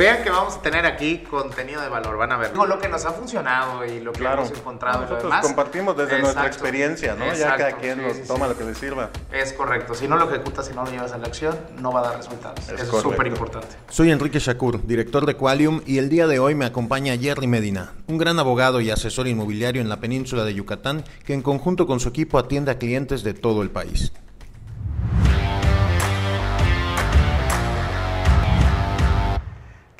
vean que vamos a tener aquí contenido de valor, van a ver. Lo que nos ha funcionado y lo que Claro. hemos encontrado y lo Nosotros demás. compartimos desde nuestra experiencia, ¿no? ya cada quien sí, nos sí, toma sí. lo que le sirva. Es correcto. Si no lo ejecutas, si no lo llevas a la acción, no va a dar resultados. Es Eso es correcto. súper importante. Soy Enrique Shakur, director de Qualium, y el día de hoy me acompaña Jerry Medina, un gran abogado y asesor inmobiliario en la península de Yucatán, que en conjunto con su equipo atiende a clientes de todo el país.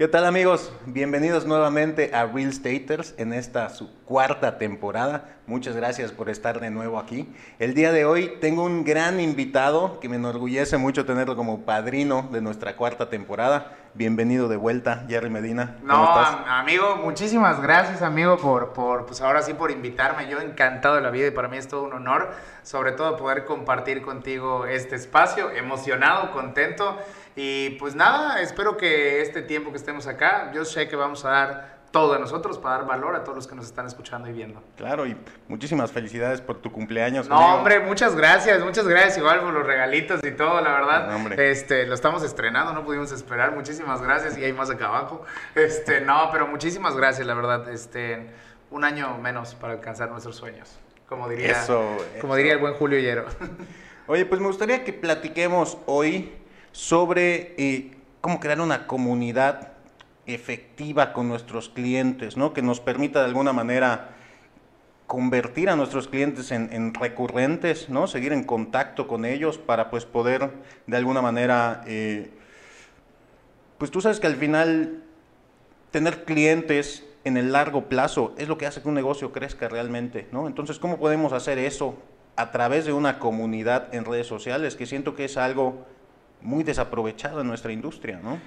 ¿Qué tal amigos? Bienvenidos nuevamente a Real Staters en esta su cuarta temporada. Muchas gracias por estar de nuevo aquí. El día de hoy tengo un gran invitado que me enorgullece mucho tenerlo como padrino de nuestra cuarta temporada. Bienvenido de vuelta, Jerry Medina. ¿Cómo No, estás? amigo, muchísimas gracias, amigo, por, por, pues ahora sí, por invitarme. Yo encantado de la vida y para mí es todo un honor, sobre todo poder compartir contigo este espacio, emocionado, contento. Y pues nada, espero que este tiempo que estemos acá, yo sé que vamos a dar todo de nosotros para dar valor a todos los que nos están escuchando y viendo. Claro, y muchísimas felicidades por tu cumpleaños. No, amigo. hombre, muchas gracias, muchas gracias igual por los regalitos y todo, la verdad. No, hombre. Este, lo estamos estrenando, no pudimos esperar. Muchísimas gracias y hay más acá abajo. Este, no, pero muchísimas gracias, la verdad. Este, un año menos para alcanzar nuestros sueños. Como diría, Eso, como eso. diría el buen Julio Hierro. Oye, pues me gustaría que platiquemos hoy sobre eh, cómo crear una comunidad efectiva con nuestros clientes, ¿no? Que nos permita de alguna manera convertir a nuestros clientes en, en recurrentes, ¿no? Seguir en contacto con ellos para pues poder de alguna manera, eh, pues tú sabes que al final tener clientes en el largo plazo es lo que hace que un negocio crezca realmente, ¿no? Entonces, ¿cómo podemos hacer eso a través de una comunidad en redes sociales? Que siento que es algo muy desaprovechado en nuestra industria, ¿no?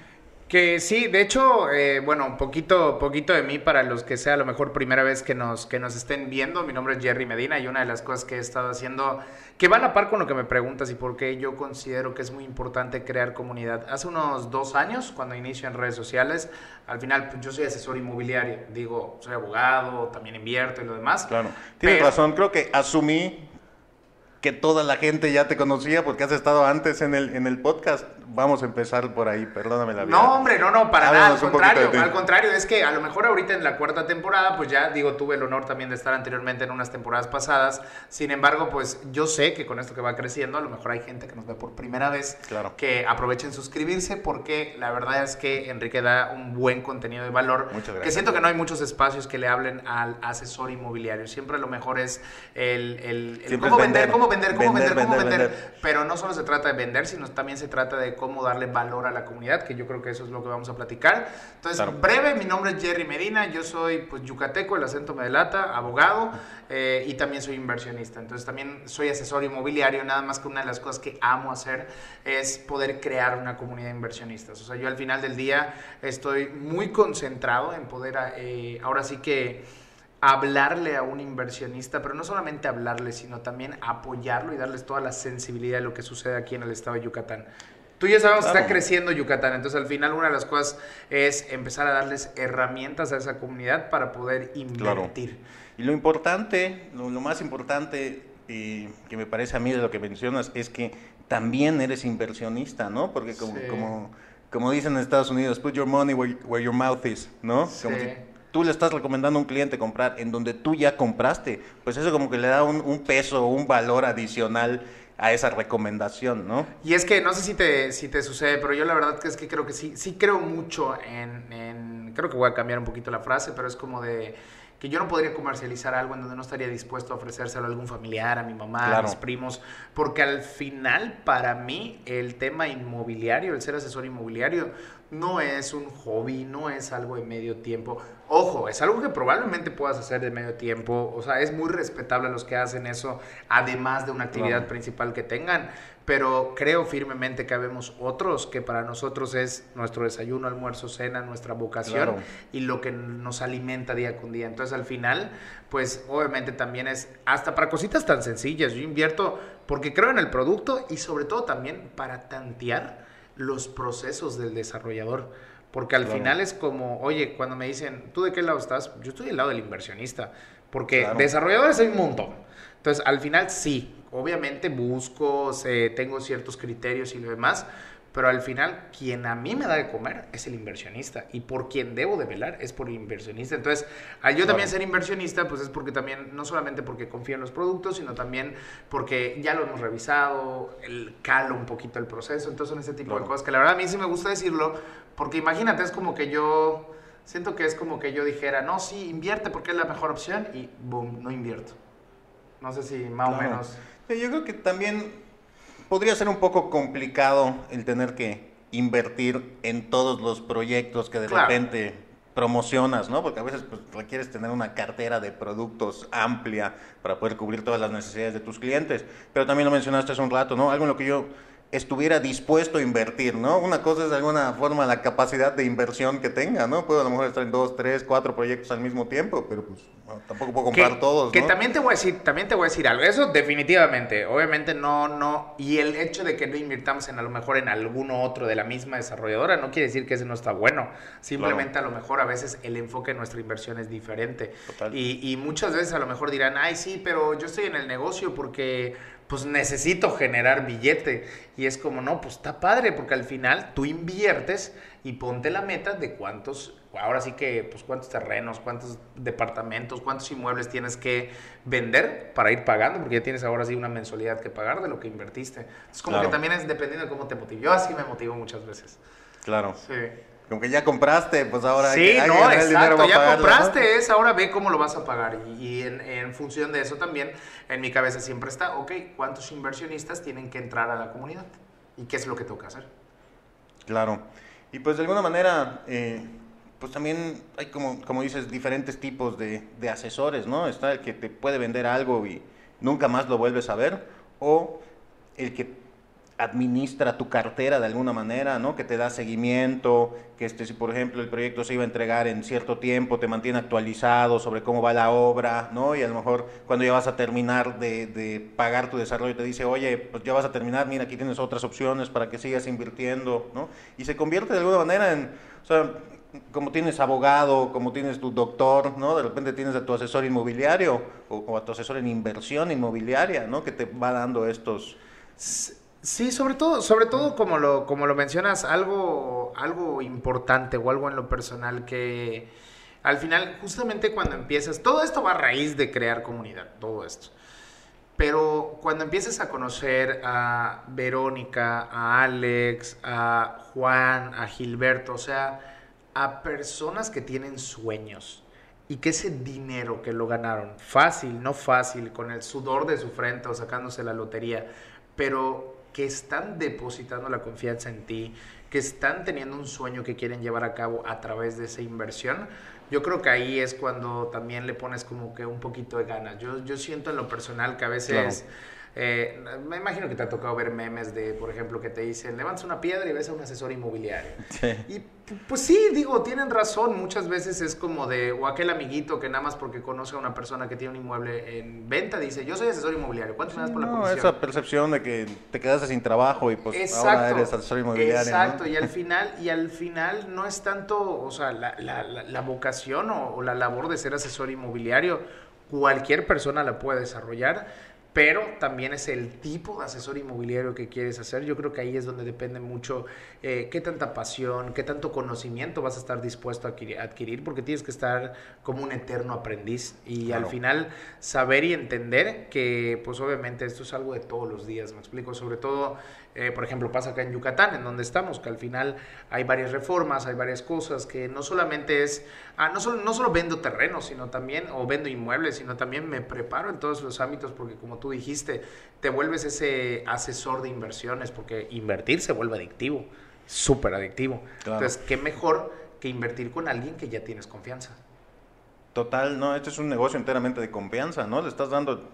Que sí, de hecho, eh, bueno, un poquito, poquito de mí para los que sea a lo mejor primera vez que nos, que nos estén viendo. Mi nombre es Jerry Medina y una de las cosas que he estado haciendo, que va a la par con lo que me preguntas y por qué yo considero que es muy importante crear comunidad. Hace unos dos años, cuando inicio en redes sociales, al final pues, yo soy asesor inmobiliario, digo, soy abogado, también invierto y lo demás. Claro. Tienes Pero- razón, creo que asumí que toda la gente ya te conocía porque has estado antes en el, en el podcast. Vamos a empezar por ahí, perdóname la vida. No, hombre, no, no, para nada, al contrario, al contrario, es que a lo mejor ahorita en la cuarta temporada, pues ya digo, tuve el honor también de estar anteriormente en unas temporadas pasadas, sin embargo, pues yo sé que con esto que va creciendo, a lo mejor hay gente que nos ve por primera vez, Claro. que aprovechen suscribirse, porque la verdad es que Enrique da un buen contenido de valor, Muchas que gracias. siento que no hay muchos espacios que le hablen al asesor inmobiliario, siempre lo mejor es el, el- cómo es vender, vender. cómo vender, cómo Vender, vender, cómo vender. pero no solo se trata de vender, sino también se trata de cómo darle valor a la comunidad, que yo creo que eso es lo que vamos a platicar. Entonces, Claro. breve, mi nombre es Jerry Medina, yo soy pues yucateco, el acento me delata, abogado eh, y también soy inversionista. Entonces, también soy asesor inmobiliario, nada más que una de las cosas que amo hacer es poder crear una comunidad de inversionistas. O sea, yo al final del día estoy muy concentrado en poder, eh, ahora sí que hablarle a un inversionista, pero no solamente hablarle, sino también apoyarlo y darles toda la sensibilidad de lo que sucede aquí en el estado de Yucatán. Tú ya sabemos que está creciendo Yucatán, entonces al final una de las cosas es empezar a darles herramientas a esa comunidad para poder invertir. Y lo importante, lo, lo más importante eh, que me parece a mí de lo que mencionas es que también eres inversionista, ¿no? Porque como, Sí. como, como dicen en Estados Unidos, put your money where, where your mouth is, ¿no? Como si tú le estás recomendando a un cliente comprar en donde tú ya compraste, pues eso como que le da un, un peso, un valor adicional a esa recomendación, ¿no? Y es que no sé si te, si te sucede, pero yo la verdad que es que creo que sí, sí creo mucho en, en- creo que voy a cambiar un poquito la frase, pero es como de que yo no podría comercializar algo en donde no estaría dispuesto a ofrecérselo a algún familiar, a mi mamá, a mis primos, porque al final para mí el tema inmobiliario, el ser asesor inmobiliario, no es un hobby, no es algo de medio tiempo. Ojo, es algo que probablemente puedas hacer de medio tiempo, o sea, es muy respetable a los que hacen eso, además de una actividad Claro. principal que tengan, pero creo firmemente que habemos otros que para nosotros es nuestro desayuno, almuerzo, cena, nuestra vocación Claro. y lo que nos alimenta día con día. Entonces al final, pues obviamente también es hasta para cositas tan sencillas. Yo invierto porque creo en el producto y sobre todo también para tantear los procesos del desarrollador. Porque al Claro. final es como, oye, cuando me dicen, ¿tú de qué lado estás? Yo estoy del lado del inversionista. Porque Claro. desarrolladores hay un montón. Entonces, al final sí, obviamente busco, sé, tengo ciertos criterios y lo demás, pero al final quien a mí me da de comer es el inversionista y por quien debo de velar es por el inversionista. Entonces, al yo también ser inversionista, pues es porque también, no solamente porque confío en los productos, sino también porque ya lo hemos revisado, el calo un poquito el proceso, entonces son ese tipo de cosas que la verdad a mí sí me gusta decirlo, porque imagínate, es como que yo, siento que es como que yo dijera, no, sí, invierte porque es la mejor opción y boom, no invierto. No sé si más o menos... Yo creo que también podría ser un poco complicado el tener que invertir en todos los proyectos que de repente promocionas, ¿no? Porque a veces pues, requieres tener una cartera de productos amplia para poder cubrir todas las necesidades de tus clientes. Pero también lo mencionaste hace un rato, ¿no? Algo en lo que yo estuviera dispuesto a invertir, ¿no? Una cosa es de alguna forma la capacidad de inversión que tenga, ¿no? Puedo a lo mejor estar en dos, tres, cuatro proyectos al mismo tiempo, pero pues tampoco puedo comprar todos, Que también te voy a decir, también te voy a decir algo, eso definitivamente, obviamente no, no, y el hecho de que no invirtamos en a lo mejor en alguno otro de la misma desarrolladora no quiere decir que ese no está bueno, simplemente a lo mejor a veces el enfoque de nuestra inversión es diferente. Y, y muchas veces a lo mejor dirán, ay sí, pero yo estoy en el negocio porque pues necesito generar billete. Y es como, no, pues está padre, porque al final tú inviertes y ponte la meta de cuántos, ahora sí que, pues cuántos terrenos, cuántos departamentos, cuántos inmuebles tienes que vender para ir pagando, porque ya tienes ahora sí una mensualidad que pagar de lo que invertiste. Es como que también es dependiendo de cómo te motive. Yo así me motivo muchas veces. Claro. Sí. Como que ya compraste, pues ahora sí, hay que, no, exacto, ya compraste es, ahora ve cómo lo vas a pagar. Y, en, función de eso también, en mi cabeza siempre está, ok, ¿cuántos inversionistas tienen que entrar a la comunidad? ¿Y qué es lo que tengo que hacer? Claro. Y pues de alguna manera, eh, pues también hay como, como dices, diferentes tipos de, de asesores, ¿no? Está el que te puede vender algo y nunca más lo vuelves a ver, o el que administra tu cartera de alguna manera, ¿no? Que te da seguimiento, que este, si por ejemplo el proyecto se iba a entregar en cierto tiempo, te mantiene actualizado sobre cómo va la obra, ¿no? Y a lo mejor cuando ya vas a terminar de, de pagar tu desarrollo te dice, oye, pues ya vas a terminar, mira, aquí tienes otras opciones para que sigas invirtiendo, ¿no? Y se convierte de alguna manera en, o sea, como tienes abogado, como tienes tu doctor, ¿no? De repente tienes a tu asesor inmobiliario o, a tu asesor en inversión inmobiliaria, ¿no? Que te va dando estos Sí, sobre todo, sobre todo como lo, como lo mencionas, algo, algo importante o algo en lo personal que al final, justamente cuando empiezas, todo esto va a raíz de crear comunidad, todo esto. Pero cuando empiezas a conocer a Verónica, a Alex, a Juan, a Gilberto, o sea, a personas que tienen sueños y que ese dinero que lo ganaron, fácil, no fácil, con el sudor de su frente o sacándose la lotería, pero que están depositando la confianza en ti, que están teniendo un sueño que quieren llevar a cabo a través de esa inversión, yo creo que ahí es cuando también le pones como que un poquito de ganas. Yo, yo siento en lo personal que a veces... Eh, me imagino que te ha tocado ver memes de, por ejemplo, que te dicen, levantas una piedra y ves a un asesor inmobiliario. Y pues sí, digo, tienen razón. Muchas veces es como de, o aquel amiguito que nada más porque conoce a una persona que tiene un inmueble en venta dice, yo soy asesor inmobiliario. ¿Cuánto me das por la comisión? esa percepción de que te quedaste sin trabajo y pues ahora eres asesor inmobiliario. Exacto, y al final, y al final no es tanto, o sea, la, la, la, vocación o, o la labor de ser asesor inmobiliario. Cualquier persona la puede desarrollar pero también es el tipo de asesor inmobiliario que quieres hacer. Yo creo que ahí es donde depende mucho eh, qué tanta pasión, qué tanto conocimiento vas a estar dispuesto a adquirir, porque tienes que estar como un eterno aprendiz. Y al final saber y entender que pues obviamente esto es algo de todos los días, me explico, sobre todo eh, por ejemplo, pasa acá en Yucatán, en donde estamos, que al final hay varias reformas, hay varias cosas, que no solamente es, ah, no, solo, no solo vendo terrenos, sino también, o vendo inmuebles, sino también me preparo en todos los ámbitos, porque como tú dijiste, te vuelves ese asesor de inversiones, porque invertir se vuelve adictivo, súper adictivo. Entonces, ¿qué mejor que invertir con alguien que ya tienes confianza? Total, no, este es un negocio enteramente de confianza, ¿no? Le estás dando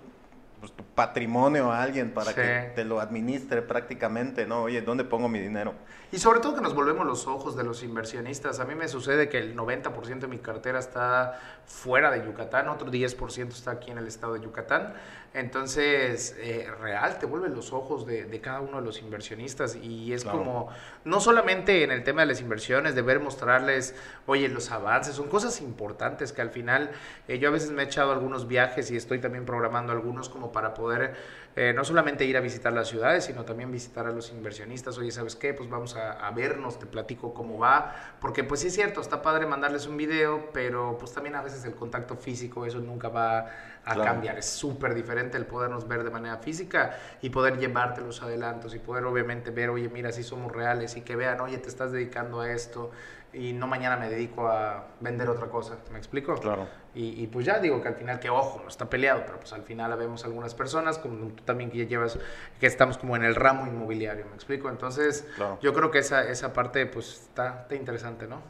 pues, tu patrimonio a alguien para que te lo administre prácticamente, ¿no? Oye, ¿dónde pongo mi dinero? Y sobre todo que nos volvemos los ojos de los inversionistas. A mí me sucede que el 90% de mi cartera está fuera de Yucatán, otro 10% está aquí en el estado de Yucatán. Entonces, eh, real, te vuelven los ojos de, cada uno de los inversionistas y es como, no solamente en el tema de las inversiones, de ver, mostrarles, oye, los avances, son cosas importantes que al final, eh, yo a veces me he echado algunos viajes y estoy también programando algunos como para poder eh, no solamente ir a visitar las ciudades, sino también visitar a los inversionistas. Oye, ¿sabes qué? Pues vamos a, vernos, te platico cómo va, porque pues sí es cierto, está padre mandarles un video, pero pues también a veces el contacto físico, eso nunca va a cambiar. Es súper diferente el podernos ver de manera física y poder llevarte los adelantos y poder obviamente ver, oye, mira, si somos reales y que vean, oye, te estás dedicando a esto y no mañana me dedico a vender otra cosa. ¿Me explico? Claro. Y, pues ya digo que al final, que ojo, no está peleado, pero pues al final vemos algunas personas, como tú también que ya llevas, que estamos como en el ramo inmobiliario, ¿me explico? Entonces, yo creo que esa, esa parte pues está, está interesante, ¿no?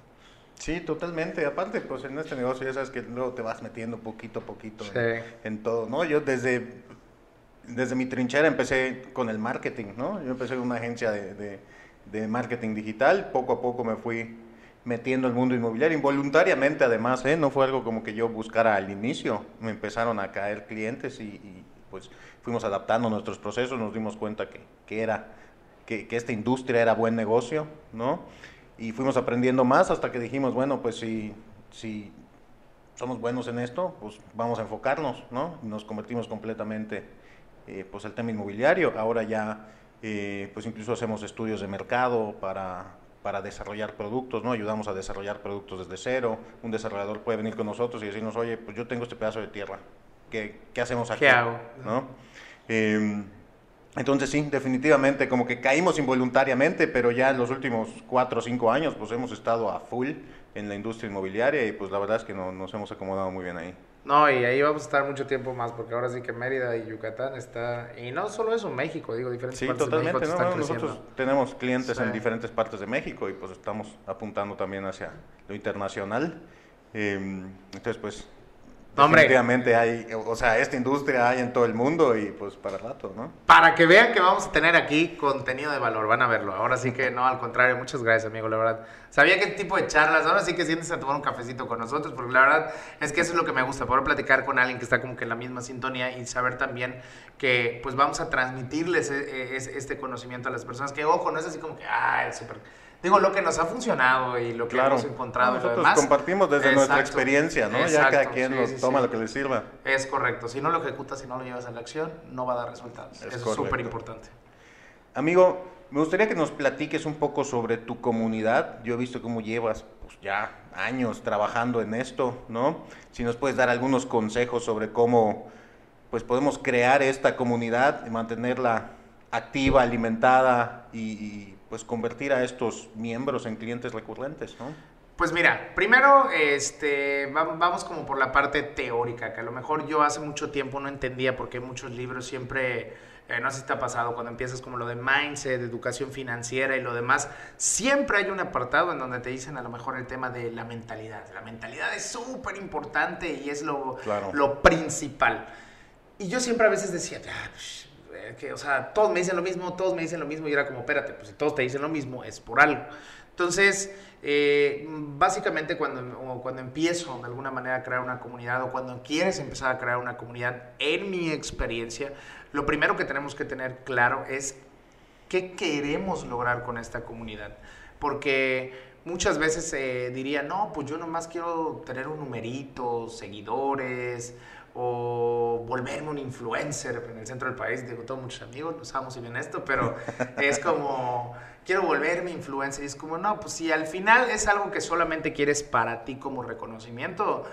Sí, totalmente. Aparte, pues en este negocio ya sabes que luego te vas metiendo poquito a poquito en, todo, ¿no? Yo desde, desde mi trinchera empecé con el marketing, ¿no? Yo empecé en una agencia de, de marketing digital, poco a poco me fui metiendo el mundo inmobiliario, involuntariamente además, ¿eh? no fue algo como que yo buscara al inicio, me empezaron a caer clientes y, pues fuimos adaptando nuestros procesos, nos dimos cuenta que, que era, que, que, esta industria era buen negocio, ¿no? Y fuimos aprendiendo más hasta que dijimos, bueno, pues si, si somos buenos en esto, pues vamos a enfocarnos, ¿no? Nos convertimos completamente, eh, pues el tema inmobiliario, ahora ya, eh, pues incluso hacemos estudios de mercado para para desarrollar productos, ¿no? Ayudamos a desarrollar productos desde cero. Un desarrollador puede venir con nosotros y decirnos, oye, pues yo tengo este pedazo de tierra, ¿qué, qué hacemos aquí? ¿Qué hago? ¿No? Em, entonces sí, definitivamente, como que caímos involuntariamente, pero ya en los últimos cuatro o cinco años, pues hemos estado a full en la industria inmobiliaria y pues la verdad es que no, nos hemos acomodado muy bien ahí. No, y ahí vamos a estar mucho tiempo más, porque ahora sí que Mérida y Yucatán está, y no solo eso, México, digo, diferentes partes totalmente, de México nosotros tenemos clientes en diferentes partes de México y pues estamos apuntando también hacia lo internacional. Em, entonces, pues Definitivamente hay, o sea, esta industria hay en todo el mundo y pues para rato, ¿no? Para que vean que vamos a tener aquí contenido de valor, van a verlo. Ahora sí que no, al contrario, muchas gracias, amigo, la verdad. Sabía qué tipo de charlas, ahora sí que sientes a tomar un cafecito con nosotros, porque la verdad es que eso es lo que me gusta, poder platicar con alguien que está como que en la misma sintonía y saber también que pues vamos a transmitirles e, e, este conocimiento a las personas, que ojo, no es así como que, ah, es súper digo, lo que nos ha funcionado y lo que hemos encontrado Nosotros y lo demás. compartimos desde nuestra experiencia, ¿no? ya cada quien nos toma lo que le sirva. Es correcto. Si no lo ejecutas, si no lo llevas a la acción, no va a dar resultados. Es súper importante. Amigo, me gustaría que nos platiques un poco sobre tu comunidad. Yo he visto cómo llevas pues, ya años trabajando en esto, ¿no? Si nos puedes dar algunos consejos sobre cómo pues podemos crear esta comunidad y mantenerla activa, alimentada y pues convertir a estos miembros en clientes recurrentes, ¿no? Pues mira, primero este, vamos como por la parte teórica, que a lo mejor yo hace mucho tiempo no entendía porque muchos libros siempre, eh, no sé si te ha pasado, cuando empiezas como lo de mindset, de educación financiera y lo demás, siempre hay un apartado en donde te dicen a lo mejor el tema de la mentalidad. La mentalidad es súper importante y es lo, lo principal. Y yo siempre a veces decía, ah, que, o sea, todos me dicen lo mismo, todos me dicen lo mismo, y era como, espérate, pues si todos te dicen lo mismo, es por algo. Entonces, eh, básicamente cuando, cuando empiezo de alguna manera a crear una comunidad o cuando quieres empezar a crear una comunidad, en mi experiencia, lo primero que tenemos que tener claro es qué queremos lograr con esta comunidad. Porque muchas veces se diría, no, pues yo nomás quiero tener un numerito, seguidores, o volverme un influencer en el centro del país. Digo, tengo muchos amigos, no sabemos si bien esto, pero es como, quiero volverme influencer. Y es como, no, pues si al final es algo que solamente quieres para ti como reconocimiento,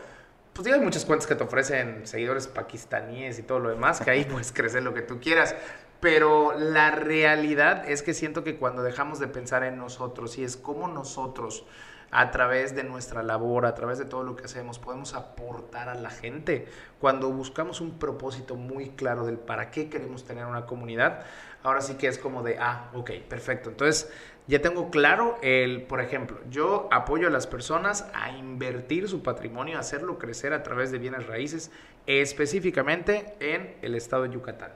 pues digo, hay muchas cuentas que te ofrecen seguidores pakistaníes y todo lo demás, que ahí puedes crecer lo que tú quieras. Pero la realidad es que siento que cuando dejamos de pensar en nosotros y es como nosotros a través de nuestra labor, a través de todo lo que hacemos, podemos aportar a la gente. Cuando buscamos un propósito muy claro del para qué queremos tener una comunidad, ahora sí que es como de, ah, ok, perfecto. Entonces, ya tengo claro el, por ejemplo, yo apoyo a las personas a invertir su patrimonio, a hacerlo crecer a través de bienes raíces, específicamente en el estado de Yucatán.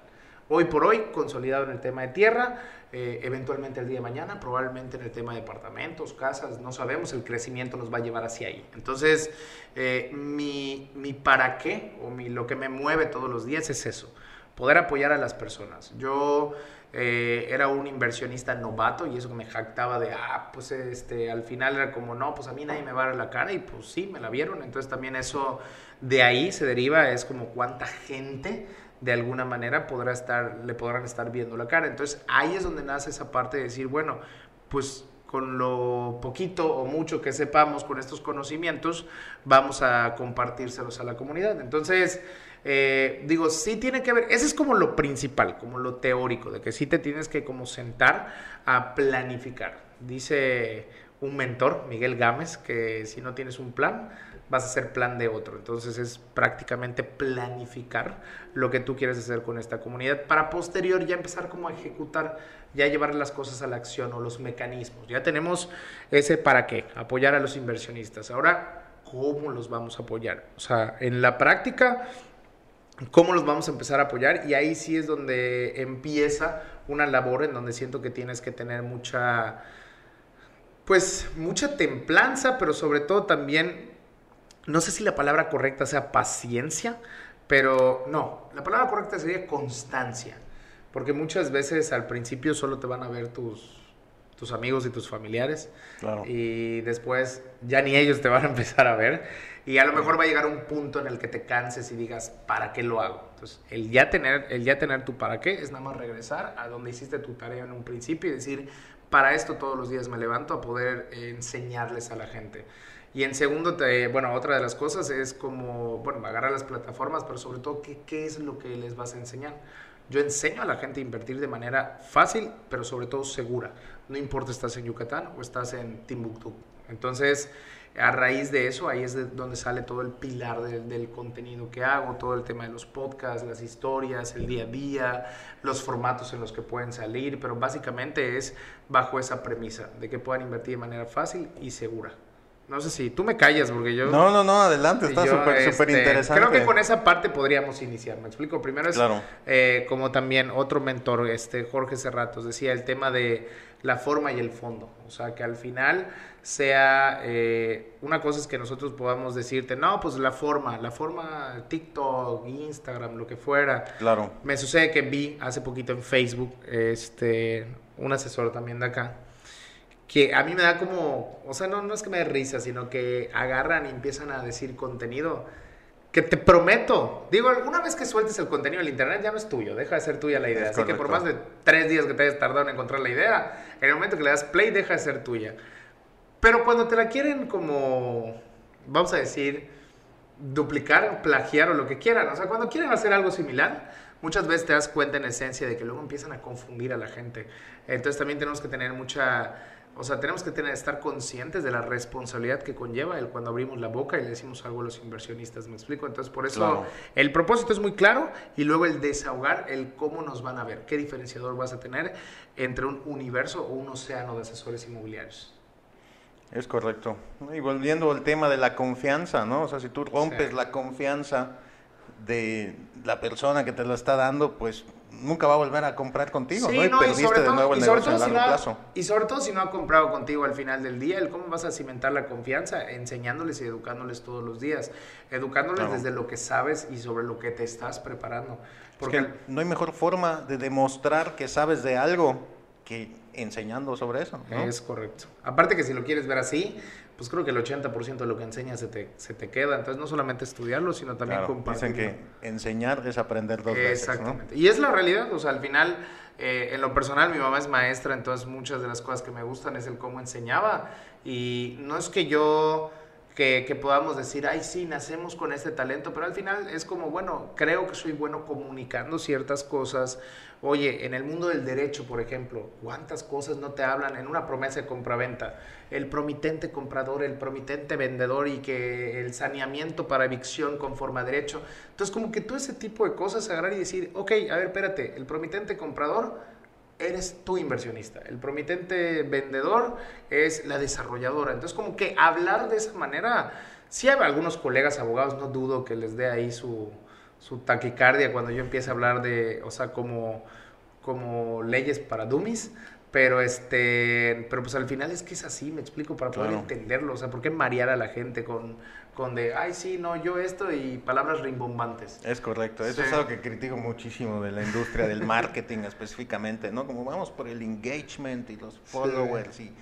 Hoy por hoy, consolidado en el tema de tierra, eh, eventualmente el día de mañana, probablemente en el tema de departamentos, casas, no sabemos, el crecimiento nos va a llevar hacia ahí. Entonces, eh, mi, mi, para qué o mi, lo que me mueve todos los días es eso, poder apoyar a las personas. Yo eh, era un inversionista novato y eso me jactaba de, ah, pues este, al final era como, no, pues a mí nadie me va a dar la cara y pues sí, me la vieron. Entonces también eso de ahí se deriva, es como cuánta gente de alguna manera podrá estar, le podrán estar viendo la cara. Entonces ahí es donde nace esa parte de decir, bueno, pues con lo poquito o mucho que sepamos con estos conocimientos, vamos a compartírselos a la comunidad. Entonces, eh, digo, sí tiene que ver, ese es como lo principal, como lo teórico, de que sí te tienes que como sentar a planificar. Dice un mentor, Miguel Gámez, que si no tienes un plan, vas a hacer plan de otro. Entonces es prácticamente planificar lo que tú quieres hacer con esta comunidad para posterior ya empezar como a ejecutar, ya llevar las cosas a la acción o los mecanismos. Ya tenemos ese para qué, apoyar a los inversionistas. Ahora, ¿cómo los vamos a apoyar? O sea, en la práctica cómo los vamos a empezar a apoyar y ahí sí es donde empieza una labor en donde siento que tienes que tener mucha pues mucha templanza, pero sobre todo también no sé si la palabra correcta sea paciencia, pero no, la palabra correcta sería constancia, porque muchas veces al principio solo te van a ver tus tus amigos y tus familiares. Y después ya ni ellos te van a empezar a ver. Y a lo mejor va a llegar un punto en el que te canses y digas, ¿para qué lo hago? Entonces, el ya tener, el ya tener tu para qué es nada más regresar a donde hiciste tu tarea en un principio y decir, para esto todos los días me levanto a poder enseñarles a la gente. Y en segundo, te, bueno, otra de las cosas es como, bueno, agarrar las plataformas, pero sobre todo, ¿qué, ¿qué es lo que les vas a enseñar? Yo enseño a la gente a invertir de manera fácil, pero sobre todo segura. No importa estás en Yucatán o estás en Timbuktu. Entonces, a raíz de eso, ahí es de donde sale todo el pilar del, contenido que hago, todo el tema de los podcasts, las historias, el día a día, los formatos en los que pueden salir, pero básicamente es bajo esa premisa de que puedan invertir de manera fácil y segura. No sé si tú me callas porque yo... No, no, no, adelante, está súper este, interesante. Creo que con esa parte podríamos iniciar, me explico. Primero es eh, como también otro mentor, este Jorge Cerratos, decía el tema de la forma y el fondo. O sea, que al final sea... Eh, una cosa es que nosotros podamos decirte, no, pues la forma, la forma TikTok, Instagram, lo que fuera. Claro. Me sucede que vi hace poquito en Facebook, este, un asesor también de acá, que a mí me da como, o sea, no, no es que me dé risa, sino que agarran y empiezan a decir contenido que te prometo, digo, alguna vez que sueltes el contenido en el internet ya no es tuyo, deja de ser tuya la idea. Así que por más de tres días que te hayas tardado en encontrar la idea, en el momento que le das play deja de ser tuya. Pero cuando te la quieren como, vamos a decir, duplicar, plagiar o lo que quieran, o sea, cuando quieren hacer algo similar, muchas veces te das cuenta en esencia de que luego empiezan a confundir a la gente. Entonces también tenemos que tener mucha o sea, tenemos que tener, estar conscientes de la responsabilidad que conlleva el cuando abrimos la boca y le decimos algo a los inversionistas, ¿me explico? Entonces, por eso el propósito es muy claro y luego el desahogar, el cómo nos van a ver, qué diferenciador vas a tener entre un universo o un océano de asesores inmobiliarios. Es correcto. Y volviendo al tema de la confianza, ¿no? O sea, si tú rompes la confianza de la persona que te lo está dando, pues nunca va a volver a comprar contigo, ¿no? Y perdiste de nuevo el negocio a largo plazo. Y sobre todo si no ha comprado contigo al final del día, cómo vas a cimentar la confianza, enseñándoles y educándoles todos los días, educándoles desde lo que sabes y sobre lo que te estás preparando. Porque no hay mejor forma de demostrar que sabes de algo que enseñando sobre eso. Es correcto. Aparte que si lo quieres ver así, pues creo que el 80% de lo que enseñas se te, se te queda. Entonces, no solamente estudiarlo, sino también claro, Dicen que enseñar es aprender dos veces. Exactamente. Y es la realidad, o sea, al final, eh, en lo personal, mi mamá es maestra, entonces muchas de las cosas que me gustan es el cómo enseñaba. Y no es que yo que, podamos decir, ay, sí, nacemos con este talento, pero al final es como, bueno, creo que soy bueno comunicando ciertas cosas. Oye, en el mundo del derecho, por ejemplo, ¿cuántas cosas no te hablan en una promesa de compraventa? El promitente comprador, el promitente vendedor y que el saneamiento para evicción conforme a derecho. Entonces, como que todo ese tipo de cosas agarrar y decir, ok, a ver, espérate, el promitente comprador eres tu inversionista. El promitente vendedor es la desarrolladora. Entonces, como que hablar de esa manera, si hay algunos colegas abogados, no dudo que les dé ahí su, su taquicardia cuando yo empiece a hablar de, o sea, como, como leyes para dummies, pero este, pero pues al final es que es así, me explico, para poder entenderlo. O sea, ¿por qué marear a la gente con, con de, ay, sí, no, yo esto y palabras rimbombantes? Es correcto. Eso es algo que critico muchísimo de la industria del marketing específicamente, ¿no? Como vamos por el engagement y los followers y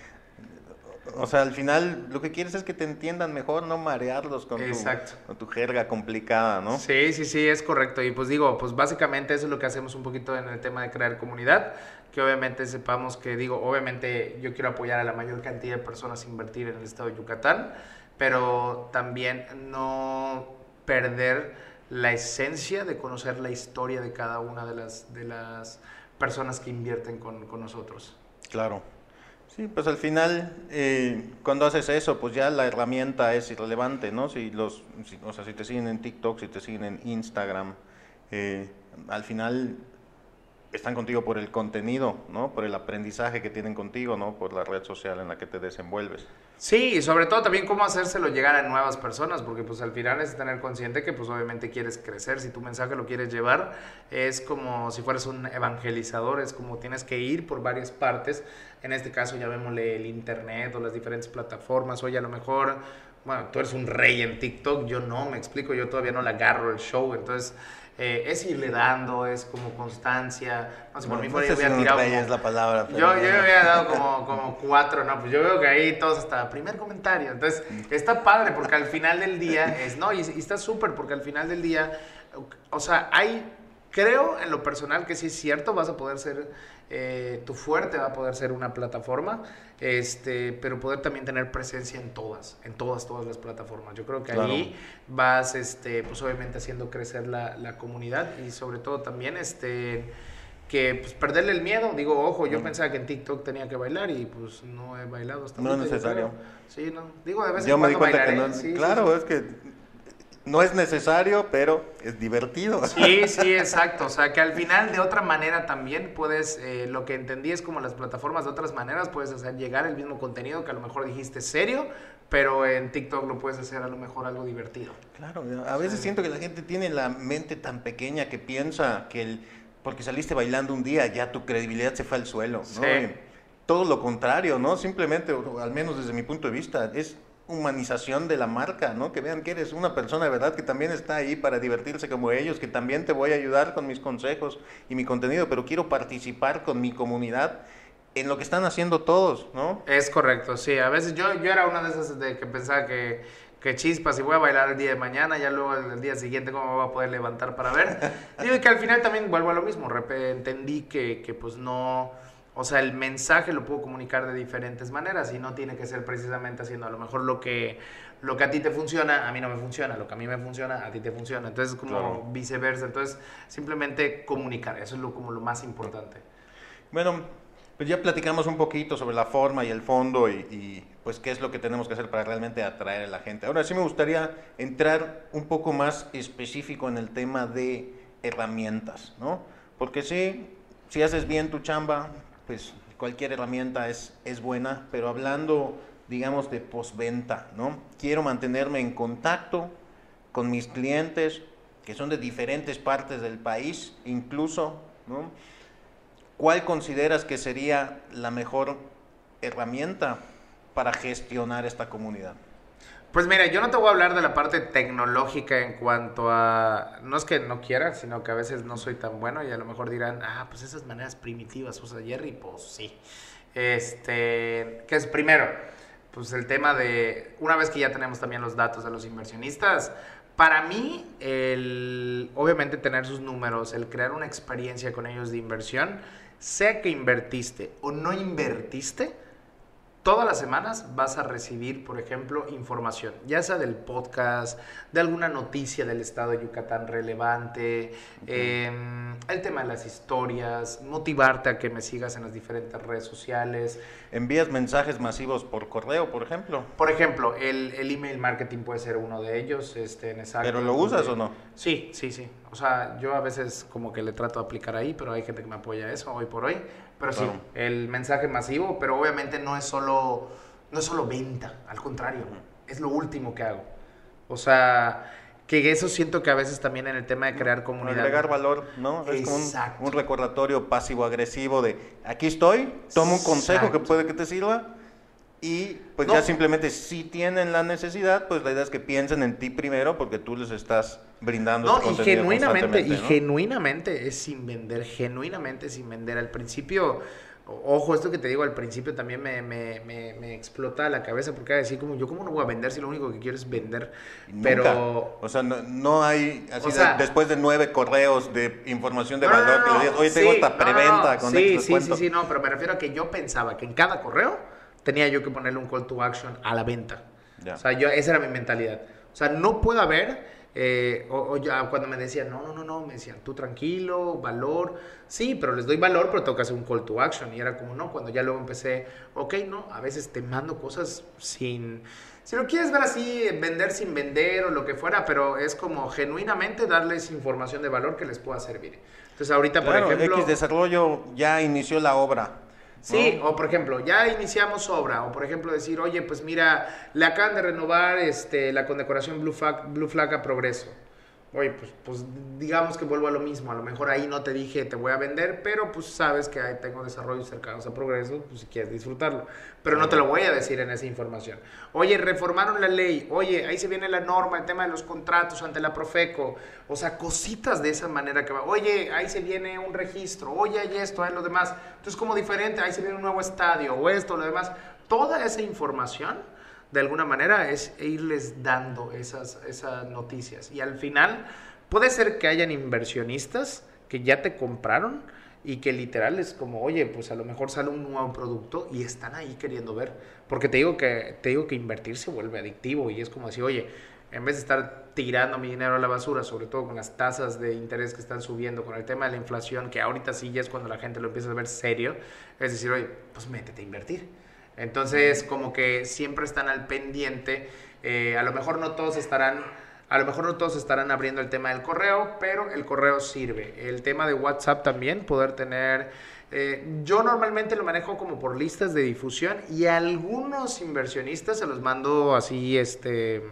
O sea, al final lo que quieres es que te entiendan mejor, no marearlos con, Exacto. Tu, con tu jerga complicada, ¿no? Sí, sí, sí, es correcto. Y pues digo, pues básicamente eso es lo que hacemos un poquito en el tema de crear comunidad, que obviamente sepamos que digo, obviamente yo quiero apoyar a la mayor cantidad de personas a invertir en el estado de Yucatán, pero también no perder la esencia de conocer la historia de cada una de las, de las personas que invierten con, con nosotros. Claro. Sí, pues al final, eh, cuando haces eso, pues ya la herramienta es irrelevante, ¿no? Si los, si- o sea, si te siguen en TikTok, si te siguen en Instagram, eh, al final están contigo por el contenido, ¿no? Por el aprendizaje que tienen contigo, ¿no? Por la red social en la que te desenvuelves. Sí, y sobre todo también cómo hacérselo llegar a nuevas personas, porque pues al final es tener consciente que pues obviamente quieres crecer, si tu mensaje lo quieres llevar, es como si fueras un evangelizador, es como tienes que ir por varias partes, en este caso llamémosle el internet o las diferentes plataformas, oye a lo mejor, bueno, tú eres un rey en TikTok, yo no, me explico, yo todavía no le agarro el show, entonces... eh, es irle dando, es como constancia. No sé, por mí fuera yo sé hubiera un tirado rey como- es la palabra. yo, pero- yo me había dado como, como cuatro, no, pues yo veo que ahí todos hasta primer comentario. Entonces, está padre porque al final del día es, no, y, y está súper porque al final del día, o sea, hay, creo en lo personal que sí es cierto, vas a poder ser, eh, tu fuerte va a poder ser una plataforma, este, pero poder también tener presencia en todas, en todas, todas las plataformas. Yo creo que Claro. ahí vas, este, pues obviamente haciendo crecer la, la comunidad y sobre todo también, este que pues perderle el miedo, digo, ojo, yo pensaba que en TikTok tenía que bailar y pues no he bailado hasta No es yo necesario. Sí, no. Digo, de vez en Yo me di cuando cuenta que bailaré. no, sí, sí, claro, sí. es que no es necesario, pero es divertido. Sí, sí, exacto. O sea, que al final de otra manera también puedes, eh, lo que entendí es como las plataformas de otras maneras, puedes hacer llegar el mismo contenido que a lo mejor dijiste serio, pero en TikTok lo puedes hacer a lo mejor algo divertido. Claro, a veces siento que la gente tiene la mente tan pequeña que piensa que el, porque saliste bailando un día ya tu credibilidad se fue al suelo, ¿no? Sí. Todo lo contrario, ¿no? Simplemente, al menos desde mi punto de vista, es humanización de la marca, ¿no? Que vean que eres una persona de verdad que también está ahí para divertirse como ellos, que también te voy a ayudar con mis consejos y mi contenido, pero quiero participar con mi comunidad en lo que están haciendo todos, ¿no? Es correcto, sí. A veces yo, yo era una de esas de que pensaba que, que chispas, si voy a bailar el día de mañana, ya luego el, día siguiente cómo me voy a poder levantar para ver. Digo, y que al final también vuelvo a lo mismo. Entendí que, que pues no... O sea, el mensaje lo puedo comunicar de diferentes maneras y no tiene que ser precisamente haciendo a lo mejor lo que, lo que a ti te funciona, a mí no me funciona, lo que a mí me funciona, a ti te funciona. Entonces, como Claro. viceversa. Entonces, simplemente comunicar, eso es lo, como lo más importante. Bueno, pues ya platicamos un poquito sobre la forma y el fondo y, y, pues qué es lo que tenemos que hacer para realmente atraer a la gente. Ahora sí me gustaría entrar un poco más específico en el tema de herramientas, ¿no? Porque sí, si haces bien tu chamba, pues cualquier herramienta es, es buena, pero hablando, digamos, de postventa, ¿no? Quiero mantenerme en contacto con mis clientes que son de diferentes partes del país, incluso, ¿no? ¿Cuál consideras que sería la mejor herramienta para gestionar esta comunidad? Pues mira, yo no te voy a hablar de la parte tecnológica en cuanto a... No es que no quiera, sino que a veces no soy tan bueno y a lo mejor dirán, ah, pues esas maneras primitivas usa Jerry, pues sí. Este, ¿qué es primero? Pues el tema de, una vez que ya tenemos también los datos de los inversionistas, para mí, el, obviamente tener sus números, el crear una experiencia con ellos de inversión, sea que invertiste o no invertiste, Todas las semanas vas a recibir, por ejemplo, información, ya sea del podcast, de alguna noticia del estado de Yucatán relevante, eh, el tema de las historias, motivarte a que me sigas en las diferentes redes sociales. ¿Envías mensajes masivos por correo, por ejemplo? Por ejemplo, el, el email marketing puede ser uno de ellos. Este, en exacto, ¿Pero lo usas o no? Sí, sí, sí. O sea, yo a veces como que le trato de aplicar ahí, pero hay gente que me apoya eso hoy por hoy. Pero sí, Claro. el mensaje masivo, pero obviamente no es solo, no es solo venta, al contrario, es lo último que hago. O sea, que eso siento que a veces también en el tema de crear comunidad. Agregar valor, ¿no? Es como un, un recordatorio pasivo-agresivo de aquí estoy, toma un consejo que Exacto. puede que te sirva y pues No. ya simplemente si tienen la necesidad, pues la idea es que piensen en ti primero porque tú les estás brindando No, este y genuinamente, y ¿no? genuinamente es sin vender, genuinamente sin vender. Al principio, Ojo, esto que te digo al principio también me, me, me, me explota la cabeza porque decir como yo cómo no voy a vender si lo único que quiero es vender. Pero... O sea, no, no hay, así después de nueve correos de información de valor que le digas, oye, tengo esta preventa con sí, sí, sí, sí, no, pero me refiero a que yo pensaba que en cada correo tenía yo que ponerle un call to action a la venta. O sea, yo, esa era mi mentalidad. O sea, no puedo haber eh, o, ya cuando me decían, no, no, no, no, me decían, tú tranquilo, valor. Sí, pero les doy valor, pero tengo que hacer un call to action. Y era como, no, cuando ya luego empecé, ok, no, a veces te mando cosas sin... Si lo quieres ver así, vender sin vender o lo que fuera, pero es como genuinamente darles información de valor que les pueda servir. Entonces ahorita, por ejemplo... X Desarrollo ya inició la obra Sí, o por ejemplo, ya iniciamos obra, o por ejemplo decir, oye, pues mira, le acaban de renovar este, la condecoración Blue Flag, Blue Flag a Progreso. Oye, pues, pues digamos que vuelvo a lo mismo. A lo mejor ahí no te dije te voy a vender, pero pues sabes que ahí tengo desarrollos cercanos a progreso, pues si quieres disfrutarlo. Pero no te lo voy a decir en esa información. Oye, reformaron la ley. Oye, ahí se viene la norma, el tema de los contratos ante la Profeco. O sea, cositas de esa manera que va. Oye, ahí se viene un registro. Oye, hay esto, hay lo demás. Entonces, como diferente, ahí se viene un nuevo estadio, o esto, lo demás. Toda esa información de alguna manera es irles dando esas, esas noticias. Y al final puede ser que hayan inversionistas que ya te compraron y que literal es como, oye, pues a lo mejor sale un nuevo producto y están ahí queriendo ver. Porque te digo que, te digo que invertir se vuelve adictivo y es como decir, oye, en vez de estar tirando mi dinero a la basura, sobre todo con las tasas de interés que están subiendo, con el tema de la inflación, que ahorita sí ya es cuando la gente lo empieza a ver serio, es decir, oye, pues métete a invertir. Entonces, como que siempre están al pendiente. Eh, a lo mejor no todos estarán, a lo mejor no todos estarán abriendo el tema del correo, pero el correo sirve. El tema de WhatsApp también, poder tener. Eh, yo normalmente lo manejo como por listas de difusión y algunos inversionistas se los mando así, este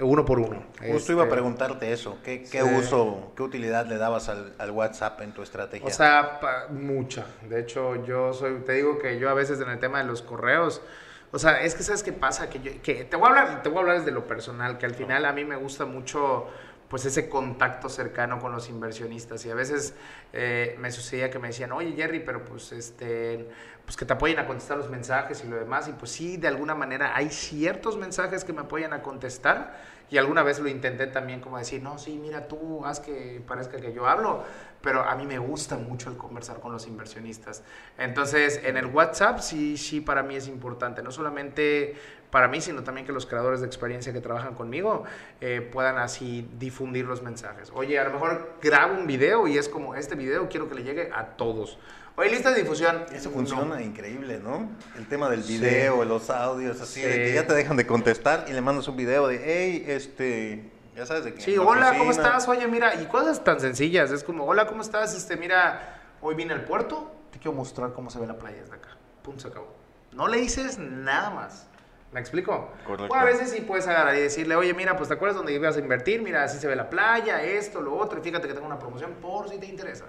uno por uno. Justo iba a este, preguntarte eso, ¿qué, uso, qué utilidad le dabas al, WhatsApp en tu estrategia? O sea, mucha. De hecho, yo soy, te digo que yo a veces en el tema de los correos, o sea, es que sabes qué pasa, que, que te voy a hablar, te voy a hablar desde lo personal, que al final a mí me gusta mucho pues ese contacto cercano con los inversionistas y a veces eh, me sucedía que me decían oye Jerry pero pues este pues que te apoyen a contestar los mensajes y lo demás y pues sí de alguna manera hay ciertos mensajes que me apoyan a contestar y alguna vez lo intenté también como decir no sí mira tú haz que parezca que yo hablo pero a mí me gusta mucho el conversar con los inversionistas entonces en el WhatsApp sí sí para mí es importante no solamente para mí, sino también que los creadores de experiencia que trabajan conmigo eh, puedan así difundir los mensajes. Oye, a lo mejor grabo un video y es como, este video quiero que le llegue a todos. Oye, lista de difusión. Eso funciona increíble, ¿no? El tema del video, los audios, así, de que ya te dejan de contestar y le mandas un video de, hey, este, ya sabes de qué. Sí, hola, ¿cómo estás? Oye, mira, y cosas tan sencillas, es como, hola, ¿cómo estás? Este, mira, hoy vine al puerto, te quiero mostrar cómo se ve la playa desde acá. Pum, se acabó. No le dices nada más. ¿Me explico? Correcto. O a veces sí puedes agarrar y decirle, oye, mira, pues te acuerdas dónde ibas a invertir, mira, así se ve la playa, esto, lo otro, y fíjate que tengo una promoción por si te interesa.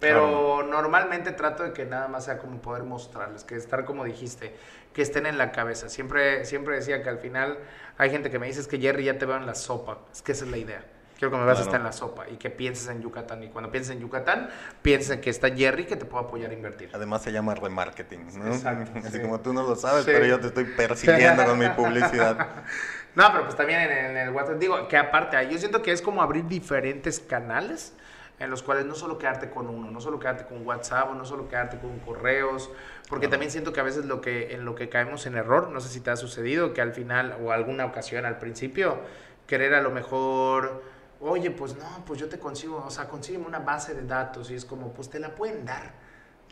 Pero normalmente trato de que nada más sea como poder mostrarles, que estar como dijiste, que estén en la cabeza. Siempre, siempre decía que al final hay gente que me dice es que Jerry ya te veo en la sopa, es que esa es la idea. Quiero que me veas claro. en la sopa y que pienses en Yucatán. Y cuando pienses en Yucatán, pienses que está Jerry que te puede apoyar a invertir. Además se llama remarketing, ¿no? Exacto. Así como tú no lo sabes, pero yo te estoy persiguiendo con mi publicidad. No, pero pues también en, el WhatsApp, digo, que aparte, yo siento que es como abrir diferentes canales en los cuales no solo quedarte con uno, no solo quedarte con WhatsApp o no solo quedarte con correos, porque también siento que a veces lo que, en lo que caemos en error, no sé si te ha sucedido, que al final o alguna ocasión al principio, querer a lo mejor oye, pues no, pues yo te consigo, o sea, consígueme una base de datos y es como, pues te la pueden dar.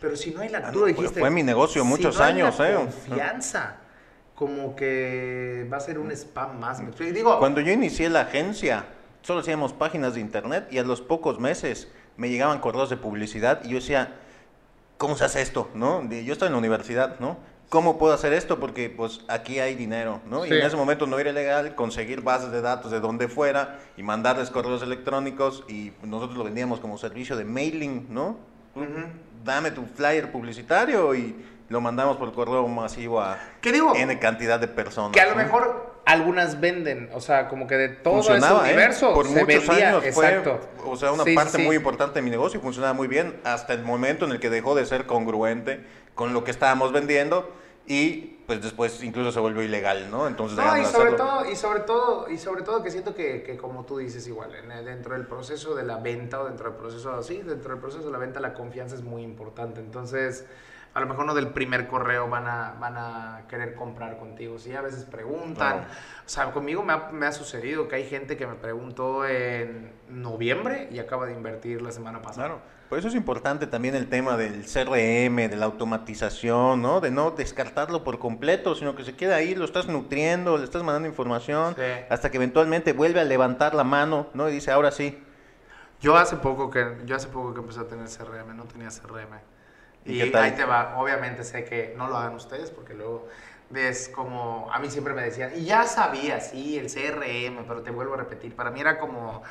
Pero si no hay la, ah, tú dijiste, fue mi negocio muchos años, ¿eh? Confianza, como que va a ser un spam más. Digo, cuando yo inicié la agencia, solo hacíamos páginas de internet y a los pocos meses me llegaban correos de publicidad y yo decía, ¿cómo se hace esto? ¿No? Yo estaba en la universidad, ¿no? ¿Cómo puedo hacer esto? Porque pues aquí hay dinero, ¿no? Y en ese momento no era legal conseguir bases de datos de donde fuera y mandarles correos electrónicos y nosotros lo vendíamos como servicio de mailing, ¿no? Dame tu flyer publicitario y lo mandamos por correo masivo a ¿Qué digo? N cantidad de personas. Que a lo mejor algunas venden, o sea, como que de todo ese ¿eh? universo Por muchos años exacto. o sea, una parte muy importante de mi negocio y funcionaba muy bien hasta el momento en el que dejó de ser congruente con lo que estábamos vendiendo y pues después incluso se volvió ilegal, ¿no? Entonces No, y sobre hacerlo. todo, y sobre todo, y sobre todo que siento que, que como tú dices igual, en el- dentro del proceso de la venta o dentro del proceso así, dentro del proceso de la venta la confianza es muy importante. Entonces, a lo mejor no del primer correo van a, van a querer comprar contigo. Sí, a veces preguntan. Claro. O sea, conmigo me ha, me ha sucedido que hay gente que me preguntó en noviembre y acaba de invertir la semana pasada. Claro, por eso es importante también el tema del CRM, de la automatización, ¿no? De no descartarlo por completo, sino que se queda ahí, lo estás nutriendo, le estás mandando información, Sí. hasta que eventualmente vuelve a levantar la mano, ¿no? Y dice, ahora sí. Yo hace poco que yo hace poco que empecé a tener CRM, no tenía CRM. ¿Y ahí te va, obviamente sé que no lo hagan ustedes porque luego ves como a mí siempre me decían, y ya sabía, sí, el CRM, pero te vuelvo a repetir, para mí era como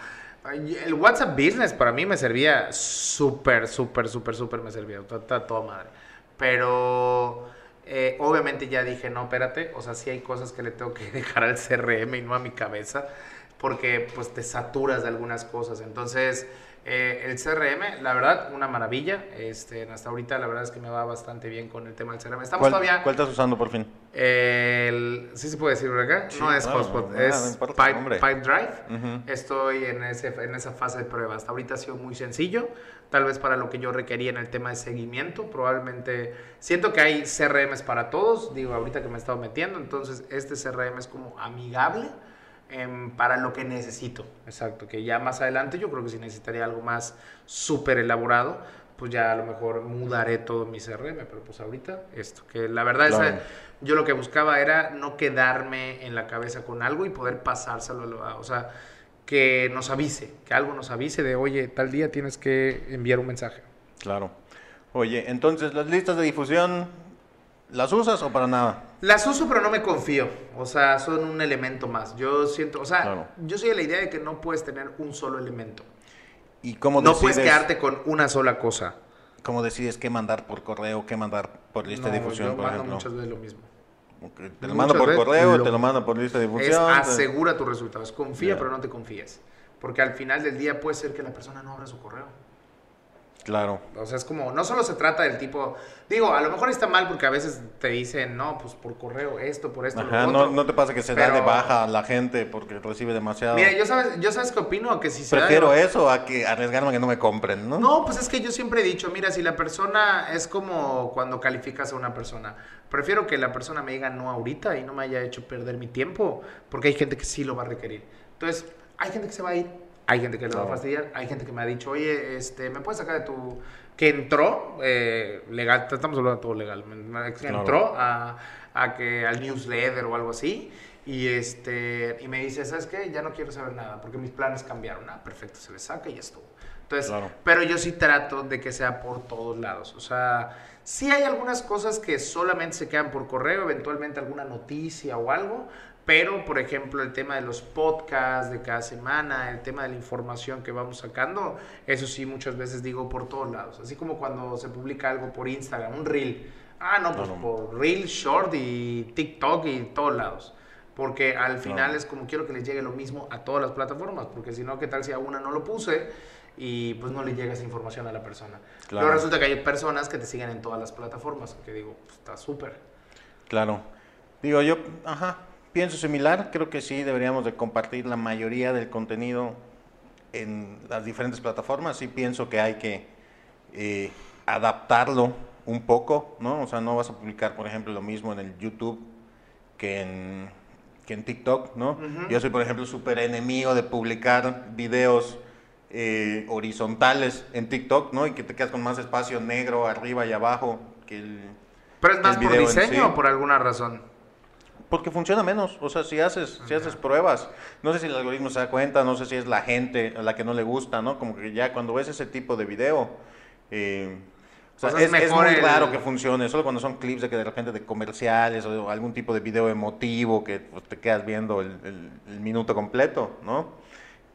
el WhatsApp Business para mí me servía súper, súper, súper, súper me servía, está toda madre. Pero eh, obviamente ya dije, no, espérate, o sea, sí hay cosas que le tengo que dejar al CRM y no a mi cabeza, porque pues te saturas de algunas cosas. Entonces, eh, el CRM, la verdad, una maravilla. Este, hasta ahorita la verdad es que me va bastante bien con el tema del CRM. Estamos ¿Cuál, todavía... cuál estás usando por fin? El, sí se puede decir por acá. Sí, no es claro, Hotspot, no es importa, Pipe. Pipe Drive. Ujú. Estoy en, ese, en esa fase de prueba. Hasta ahorita ha sido muy sencillo. Tal vez para lo que yo requería en el tema de seguimiento. Probablemente siento que hay CRMs para todos. Digo, ahorita que me he estado metiendo. Entonces, este CRM es como amigable em, para lo que necesito. Exacto. Que ya más adelante yo creo que si necesitaría algo más súper elaborado, pues ya a lo mejor mudaré todo mi CRM. Pero pues ahorita esto. Que la verdad Claro. es yo lo que buscaba era no quedarme en la cabeza con algo y poder pasárselo a lo- a- o sea, que nos avise, que algo nos avise de, oye, tal día tienes que enviar un mensaje. Claro. Oye, entonces, ¿las listas de difusión las usas o para nada? Las uso, pero no me confío. O sea, son un elemento más. Yo siento, o sea, Claro. yo soy de la idea de que no puedes tener un solo elemento. ¿Y cómo No decides, puedes quedarte con una sola cosa. cómo decides qué mandar por correo, qué mandar por lista de No, difusión, yo por mando ejemplo? muchas veces lo mismo. Te lo mando por correo, lo- te lo mando por lista de difusión. asegura tus resultados. Confía, pero no te confíes. Porque al final del día puede ser que la persona no abra su correo. Claro. O sea, es como, no solo se trata del tipo, digo, a lo mejor está mal porque a veces te dicen, no, pues por correo, esto, por esto, Ajá, lo no, otro. no te pasa que se da de Pero- baja a la gente porque recibe demasiado. Mira, yo sabes, yo sabes qué opino, que si se da de Prefiero eso a que arriesgarme a que no me compren, ¿no? No, pues es que yo siempre he dicho, mira, si la persona es como cuando calificas a una persona, prefiero que la persona me diga no ahorita y no me haya hecho perder mi tiempo, porque hay gente que sí lo va a requerir. Entonces, hay gente que se va a ir, hay gente que le va a fastidiar, hay gente que me ha dicho, oye, este, ¿me puedes sacar de tu... que entró, eh, legal, estamos hablando de todo legal, Claro. entró a, a que al newsletter o algo así, y este y me dice, ¿sabes qué? Ya no quiero saber nada, porque mis planes cambiaron. Ah, perfecto, se le saca y ya estuvo. Entonces, Claro. pero yo sí trato de que sea por todos lados. O sea, sí hay algunas cosas que solamente se quedan por correo, eventualmente alguna noticia o algo, pero por ejemplo el tema de los podcasts de cada semana, el tema de la información que vamos sacando, eso sí muchas veces digo por todos lados. Así como cuando se publica algo por Instagram, un reel. Ah, no, pues por reel, short y TikTok y todos lados. Porque al final es como quiero que les llegue lo mismo a todas las plataformas, porque si no, ¿qué tal si a una no lo puse y pues no le llega esa información a la persona? Claro. Pero resulta que hay personas que te siguen en todas las plataformas, que digo, pues, está súper. Claro. Digo, yo, ajá, pienso similar. Creo que sí deberíamos de compartir la mayoría del contenido en las diferentes plataformas. Sí pienso que hay que eh, adaptarlo un poco, ¿no? O sea, no vas a publicar, por ejemplo, lo mismo en el YouTube que en, que en TikTok, ¿no? Yo soy, por ejemplo, súper enemigo de publicar videos eh, horizontales en TikTok, ¿no? Y que te quedas con más espacio negro arriba y abajo que el... Pero es más por diseño sí. o por alguna razón. Porque funciona menos, o sea, si haces, si haces pruebas, no sé si el algoritmo se da cuenta, no sé si es la gente a la que no le gusta, ¿no? Como que ya cuando ves ese tipo de video, eh, o sea, O sea, es es, es mejor muy el- raro que funcione, solo cuando son clips de que de repente de comerciales o algún tipo de video emotivo que pues, te quedas viendo el, el- el minuto completo, ¿no?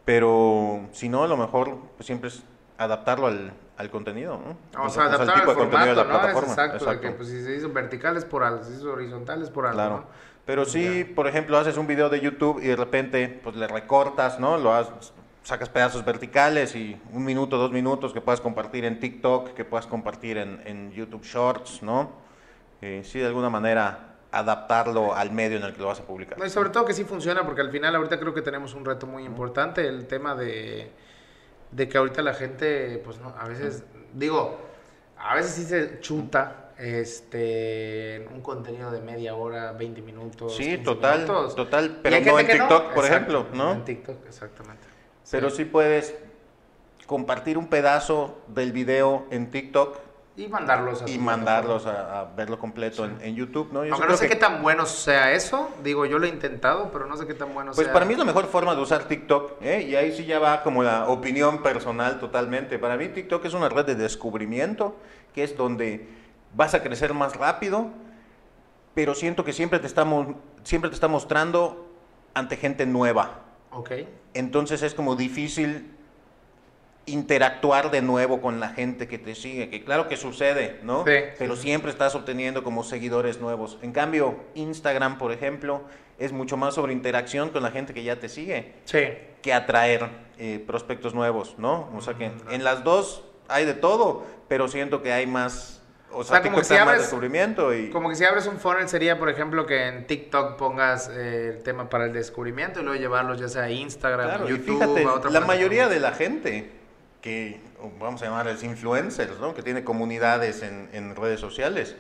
Pero si no, a lo mejor pues, siempre es adaptarlo al, al contenido, ¿no? O sea, adaptar al tipo de contenido de formato, la ¿no? Es plataforma. exacto, de que pues, si se hizo vertical es por algo, si se hizo horizontal es por algo, Claro. ¿no? Pero sí, por ejemplo, haces un video de YouTube y de repente pues le recortas, ¿no? Lo has- sacas pedazos verticales y un minuto, dos minutos que puedas compartir en TikTok, que puedas compartir en, en YouTube Shorts, ¿no? eh, sí, de alguna manera adaptarlo al medio en el que lo vas a publicar. No, y sobre todo que sí funciona, porque al final ahorita creo que tenemos un reto muy importante, el tema de, de que ahorita la gente, pues no, a veces, digo, a veces sí se chuta este un contenido de media hora, 20 minutos. Sí, 15 total, minutos. total, pero no en TikTok, por Exacto, ejemplo, ¿no? En TikTok, exactamente. Pero sí puedes compartir un pedazo del video en TikTok Y mandarlos a y mandarlos a, a verlo completo en, en YouTube, ¿no? Yo Aunque no sé que- qué tan bueno sea eso, digo, yo lo he intentado, pero no sé qué tan bueno Pues sea. para mí es la mejor forma de usar TikTok, ¿eh? y ahí sí ya va como la opinión personal totalmente. Para mí TikTok es una red de descubrimiento, que es donde vas a crecer más rápido, pero siento que siempre te está, mo- siempre te está mostrando ante gente nueva. Ok. Entonces es como difícil interactuar de nuevo con la gente que te sigue, que claro que sucede, ¿no? Sí, Pero sí. siempre estás obteniendo como seguidores nuevos. En cambio, Instagram, por ejemplo, es mucho más sobre interacción con la gente que ya te sigue Sí. que atraer eh, prospectos nuevos, ¿no? O sea que en las dos hay de todo, pero siento que hay más, o sea, sea, como TikTok que si abres- descubrimiento y... Como que si abres un funnel sería, por ejemplo, que en TikTok pongas eh, el tema para el descubrimiento y luego llevarlos ya sea a Instagram, Claro, y YouTube, fíjate, a otra la mayoría de la gente que, o vamos a llamarles influencers, ¿no? que tiene comunidades en, en redes sociales,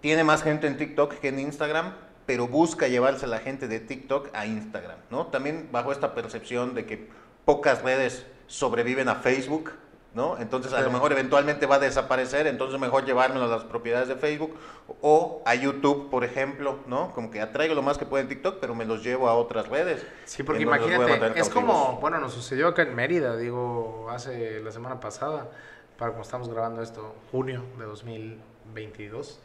tiene más gente en TikTok que en Instagram, pero busca llevarse la gente de TikTok a Instagram, ¿no? También bajo esta percepción de que pocas redes sobreviven a Facebook, ¿no? Entonces a lo mejor eventualmente va a desaparecer, entonces mejor llevármelo a las propiedades de Facebook o a YouTube, por ejemplo, ¿no? Como que atraigo lo más que puedo en TikTok, pero me los llevo a otras redes. Sí, porque imagínate, es como, bueno, nos sucedió acá en Mérida, digo, hace la semana pasada, para como estamos grabando esto, junio de 2022,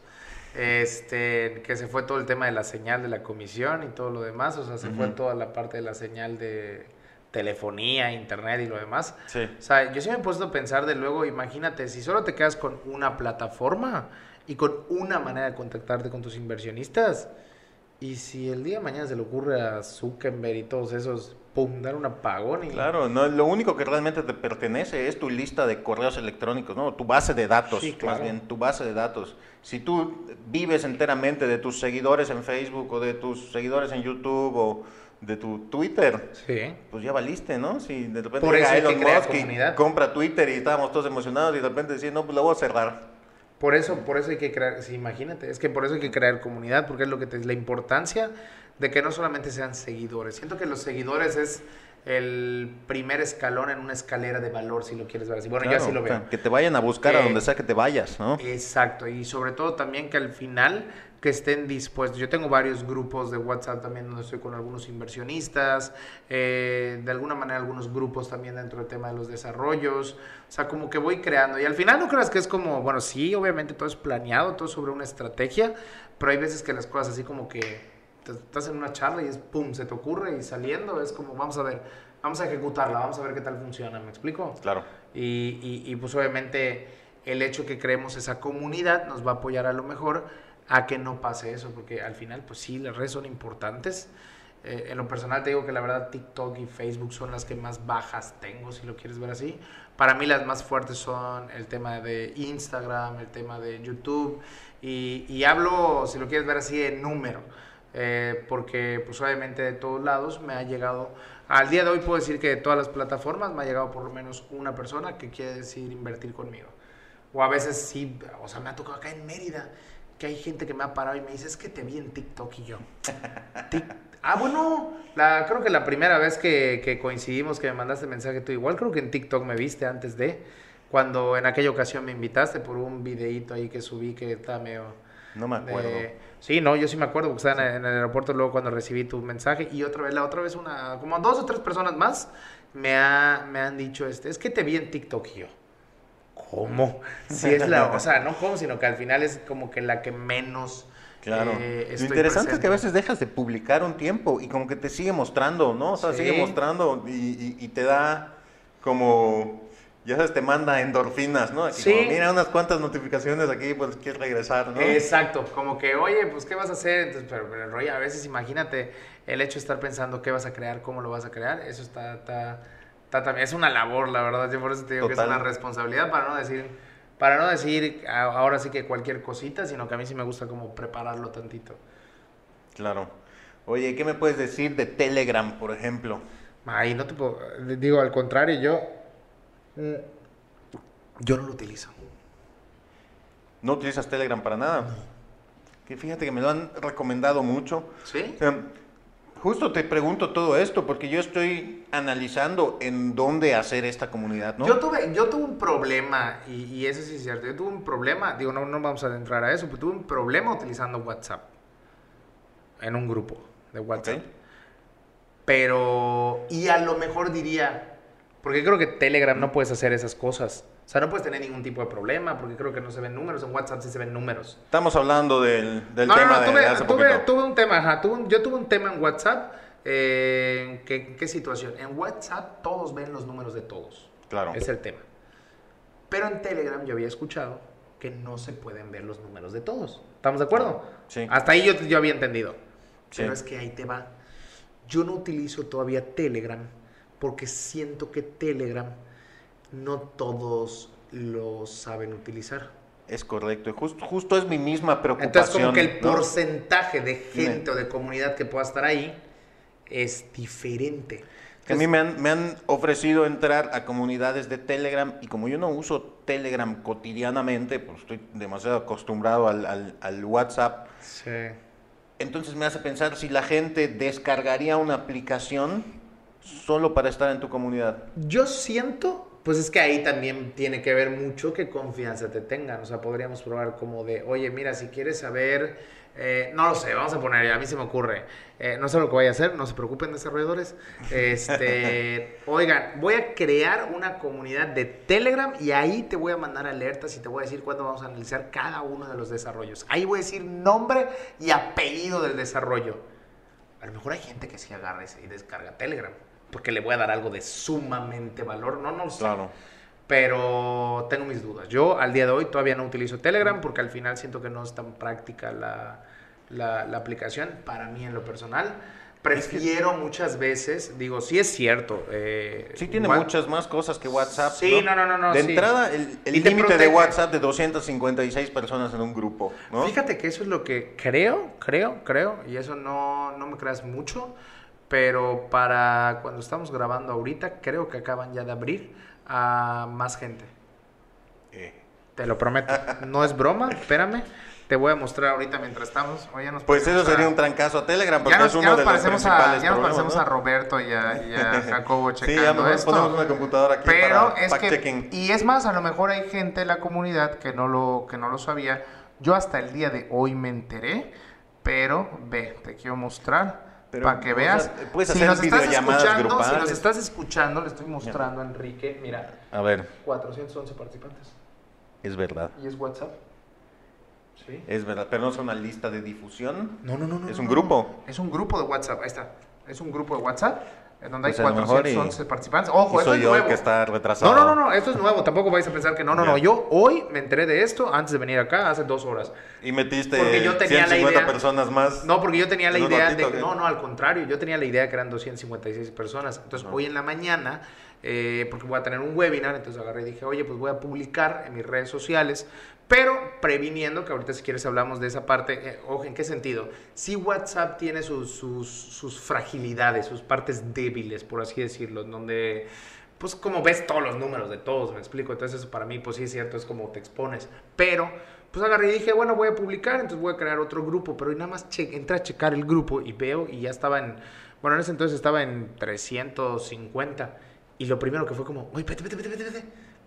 este, que se fue todo el tema de la señal de la comisión y todo lo demás, o sea, se fue toda la parte de la señal de telefonía, internet y lo demás. Sí. O sea, yo sí me he puesto a pensar de luego, imagínate, si solo te quedas con una plataforma y con una manera de contactarte con tus inversionistas, y si el día de mañana se le ocurre a Zuckerberg y todos esos, pum, dar un apagón y... Claro, no, lo único que realmente te pertenece es tu lista de correos electrónicos, ¿no? Tu base de datos, Sí, claro. más bien, tu base de datos. Si tú vives enteramente de tus seguidores en Facebook o de tus seguidores en YouTube o de tu Twitter, Sí. pues ya valiste, ¿no? Si de repente Por eso Elon Musk y comunidad. compra Twitter y estábamos todos emocionados y de repente decir, no, pues la voy a cerrar. Por eso, por eso hay que crear, sí, imagínate, es que por eso hay que crear comunidad, porque es lo que te, la importancia de que no solamente sean seguidores. Siento que los seguidores es el primer escalón en una escalera de valor, si lo quieres ver así. Bueno, yo Claro, así lo o veo. sea, que te vayan a buscar a Que- donde sea que te vayas, ¿no? Exacto, y sobre todo también que al final que estén dispuestos. Yo tengo varios grupos de WhatsApp también donde estoy con algunos inversionistas, eh, de alguna manera algunos grupos también dentro del tema de los desarrollos, o sea, como que voy creando. Y al final no creas que es como, bueno, sí, obviamente todo es planeado, todo sobre una estrategia, pero hay veces que las cosas así como que estás en una charla y es pum, se te ocurre y saliendo es como, vamos a ver, vamos a ejecutarla, vamos a ver qué tal funciona, ¿me explico? Claro. Y, y- y, pues obviamente el hecho que creemos esa comunidad nos va a apoyar a lo mejor a que no pase eso, porque al final pues sí, las redes son importantes. Eh, en lo personal te digo que la verdad TikTok y Facebook son las que más bajas tengo, si lo quieres ver así. Para mí las más fuertes son el tema de Instagram, el tema de YouTube, y, hablo, si lo quieres ver así, en número. Eh, porque pues obviamente de todos lados me ha llegado, al día de hoy puedo decir que de todas las plataformas me ha llegado por lo menos una persona que quiere decir invertir conmigo. O a veces sí, o sea, me ha tocado acá en Mérida, que hay gente que me ha parado y me dice, es que te vi en TikTok y yo. "Tic- ah, bueno, la, creo que la primera vez que, que coincidimos, que me mandaste mensaje tú, igual creo que en TikTok me viste antes de, cuando en aquella ocasión me invitaste por un videíto ahí que subí que estaba medio... No me acuerdo. de- sí, no, yo sí me acuerdo, porque estaba en el, en el aeropuerto luego cuando recibí tu mensaje y otra vez, la otra vez una, como dos o tres personas más me, ha, me han dicho, este, es que te vi en TikTok y yo. ¿Cómo? Si es la, o sea, no cómo, sino que al final es como que la que menos Claro. eh, Lo interesante es que a veces dejas de publicar un tiempo y como que te sigue mostrando, ¿no? O sea, Sí. sigue mostrando y, y- y te da como, ya sabes, te manda endorfinas, ¿no? Aquí Sí. como, mira unas cuantas notificaciones aquí, pues quieres regresar, ¿no? Exacto, como que, oye, pues, ¿qué vas a hacer? Entonces, pero, pero, Roy, a veces imagínate el hecho de estar pensando qué vas a crear, cómo lo vas a crear, eso está, está, está también, es una labor, la verdad, yo por eso te digo que es una responsabilidad, para no decir Para no decir a- ahora sí que cualquier cosita, sino que a mí sí me gusta como prepararlo tantito. Claro. Oye, ¿qué me puedes decir de Telegram, por ejemplo? Ahí no te puedo, digo al contrario, yo mm, yo no lo utilizo. ¿No utilizas Telegram para nada? Que fíjate que me lo han recomendado mucho. ¿Sí? Em, Justo te pregunto todo esto porque yo estoy analizando en dónde hacer esta comunidad, ¿no? Yo tuve, yo tuve un problema, y, y eso sí es cierto, yo tuve un problema, digo, no, no vamos a adentrar a eso, pero tuve un problema utilizando WhatsApp en un grupo de WhatsApp. Pero, y a lo mejor diría, porque creo que Telegram no puedes hacer esas cosas. O sea, no puedes tener ningún tipo de problema, porque creo que no se ven números, en WhatsApp sí se ven números. Estamos hablando del, del no, no, tema no, de, tuve, de hace tuve- poquito. tuve un tema, ajá, tuve un- yo tuve un tema en WhatsApp. eh, ¿qué, ¿En qué situación? En WhatsApp todos ven los números de todos. Claro. Es el tema. Pero en Telegram yo había escuchado que no se pueden ver los números de todos. ¿Estamos de acuerdo? Sí. Hasta ahí yo, yo había entendido. Sí. Pero es que ahí te va. Yo no utilizo todavía Telegram porque siento que Telegram no todos lo saben utilizar. Es correcto. Justo, justo es mi misma preocupación. Entonces como que el ¿no? porcentaje de gente o de comunidad que pueda estar ahí es diferente. A mí me han, me han ofrecido entrar a comunidades de Telegram y como yo no uso Telegram cotidianamente, pues estoy demasiado acostumbrado al, al- al WhatsApp, Sí. entonces me hace pensar si la gente descargaría una aplicación solo para estar en tu comunidad. Yo siento, pues es que ahí también tiene que ver mucho qué confianza te tengan. O sea, podríamos probar como de, oye, mira, si quieres saber, eh, no lo sé, vamos a poner, a mí se me ocurre, eh, no sé lo que voy a hacer, no se preocupen desarrolladores. Este, oigan, voy a crear una comunidad de Telegram y ahí te voy a mandar alertas y te voy a decir cuándo vamos a analizar cada uno de los desarrollos. Ahí voy a decir nombre y apellido del desarrollo. A lo mejor hay gente que sí agarra y descarga Telegram. Porque le voy a dar algo de sumamente valor. No, no lo sé. Claro. Pero tengo mis dudas. Yo al día de hoy todavía no utilizo Telegram porque al final siento que no es tan práctica la, la- la aplicación. Para mí en lo personal. Prefiero muchas veces, digo, sí es cierto. eh, Sí tiene muchas más cosas que WhatsApp. Sí, no, no, no, no, De sí. entrada, el, límite de. WhatsApp de 256 personas en un grupo, ¿no? Fíjate que eso es lo que creo, creo, creo, y eso no, no me creas mucho, pero para cuando estamos grabando ahorita, creo que acaban ya de abrir a más gente. Eh, Te lo prometo. No es broma, espérame. Te voy a mostrar ahorita mientras estamos. Oye, nos pues eso parecemos sería a- un trancazo a Telegram, porque Ya nos, es ya uno nos de los parecemos, a, principales ya nos parecemos ¿no? a Roberto y a, y a Jacobo Sí, checando ya mejor esto. ponemos una computadora aquí Pero para es que, fact-checking. y es más, a lo mejor hay gente en la comunidad que no lo, que no lo sabía. Yo hasta el día de hoy me enteré, pero ve, te quiero mostrar para que o veas. sea, puedes hacer videollamadas escuchando, si grupales. nos estás escuchando, le estoy mostrando a Enrique, mira, A ver, 411 participantes. es verdad. ¿Y es WhatsApp? Sí. Es verdad, pero no es una lista de difusión. No, no, no, no. Es no, un no, grupo. Es un grupo de WhatsApp, ahí está. Es un grupo de WhatsApp en donde Pues hay y- 411 participantes. Ojo, soy es yo el nuevo. que está retrasado. No, no, no, no, esto es nuevo. Tampoco vais a pensar que no, no, no. Ya. Yo hoy me enteré de esto antes de venir acá, hace dos horas. Y metiste Porque yo tenía la 150 idea- personas más. No, porque yo tenía la ¿En un idea ratito, de... qué? No, no, al contrario. Yo tenía la idea que eran 256 personas. Entonces, Ajá. hoy en la mañana, eh, porque voy a tener un webinar, entonces agarré y dije, oye, pues voy a publicar en mis redes sociales, pero previniendo que ahorita si quieres hablamos de esa parte. eh, ojo, ¿en qué sentido? Si WhatsApp tiene sus, sus, sus fragilidades, sus partes débiles, por así decirlo, donde... Pues como ves todos los números de todos, me explico. Entonces eso para mí, pues sí es cierto, es como te expones. Pero pues agarré y dije, bueno, voy a publicar, entonces voy a crear otro grupo, pero nada más entré a checar el grupo y veo y ya estaba en, bueno, en ese entonces estaba en 350 y lo primero que fue como, oye, vete, vete, vete, vete, vete.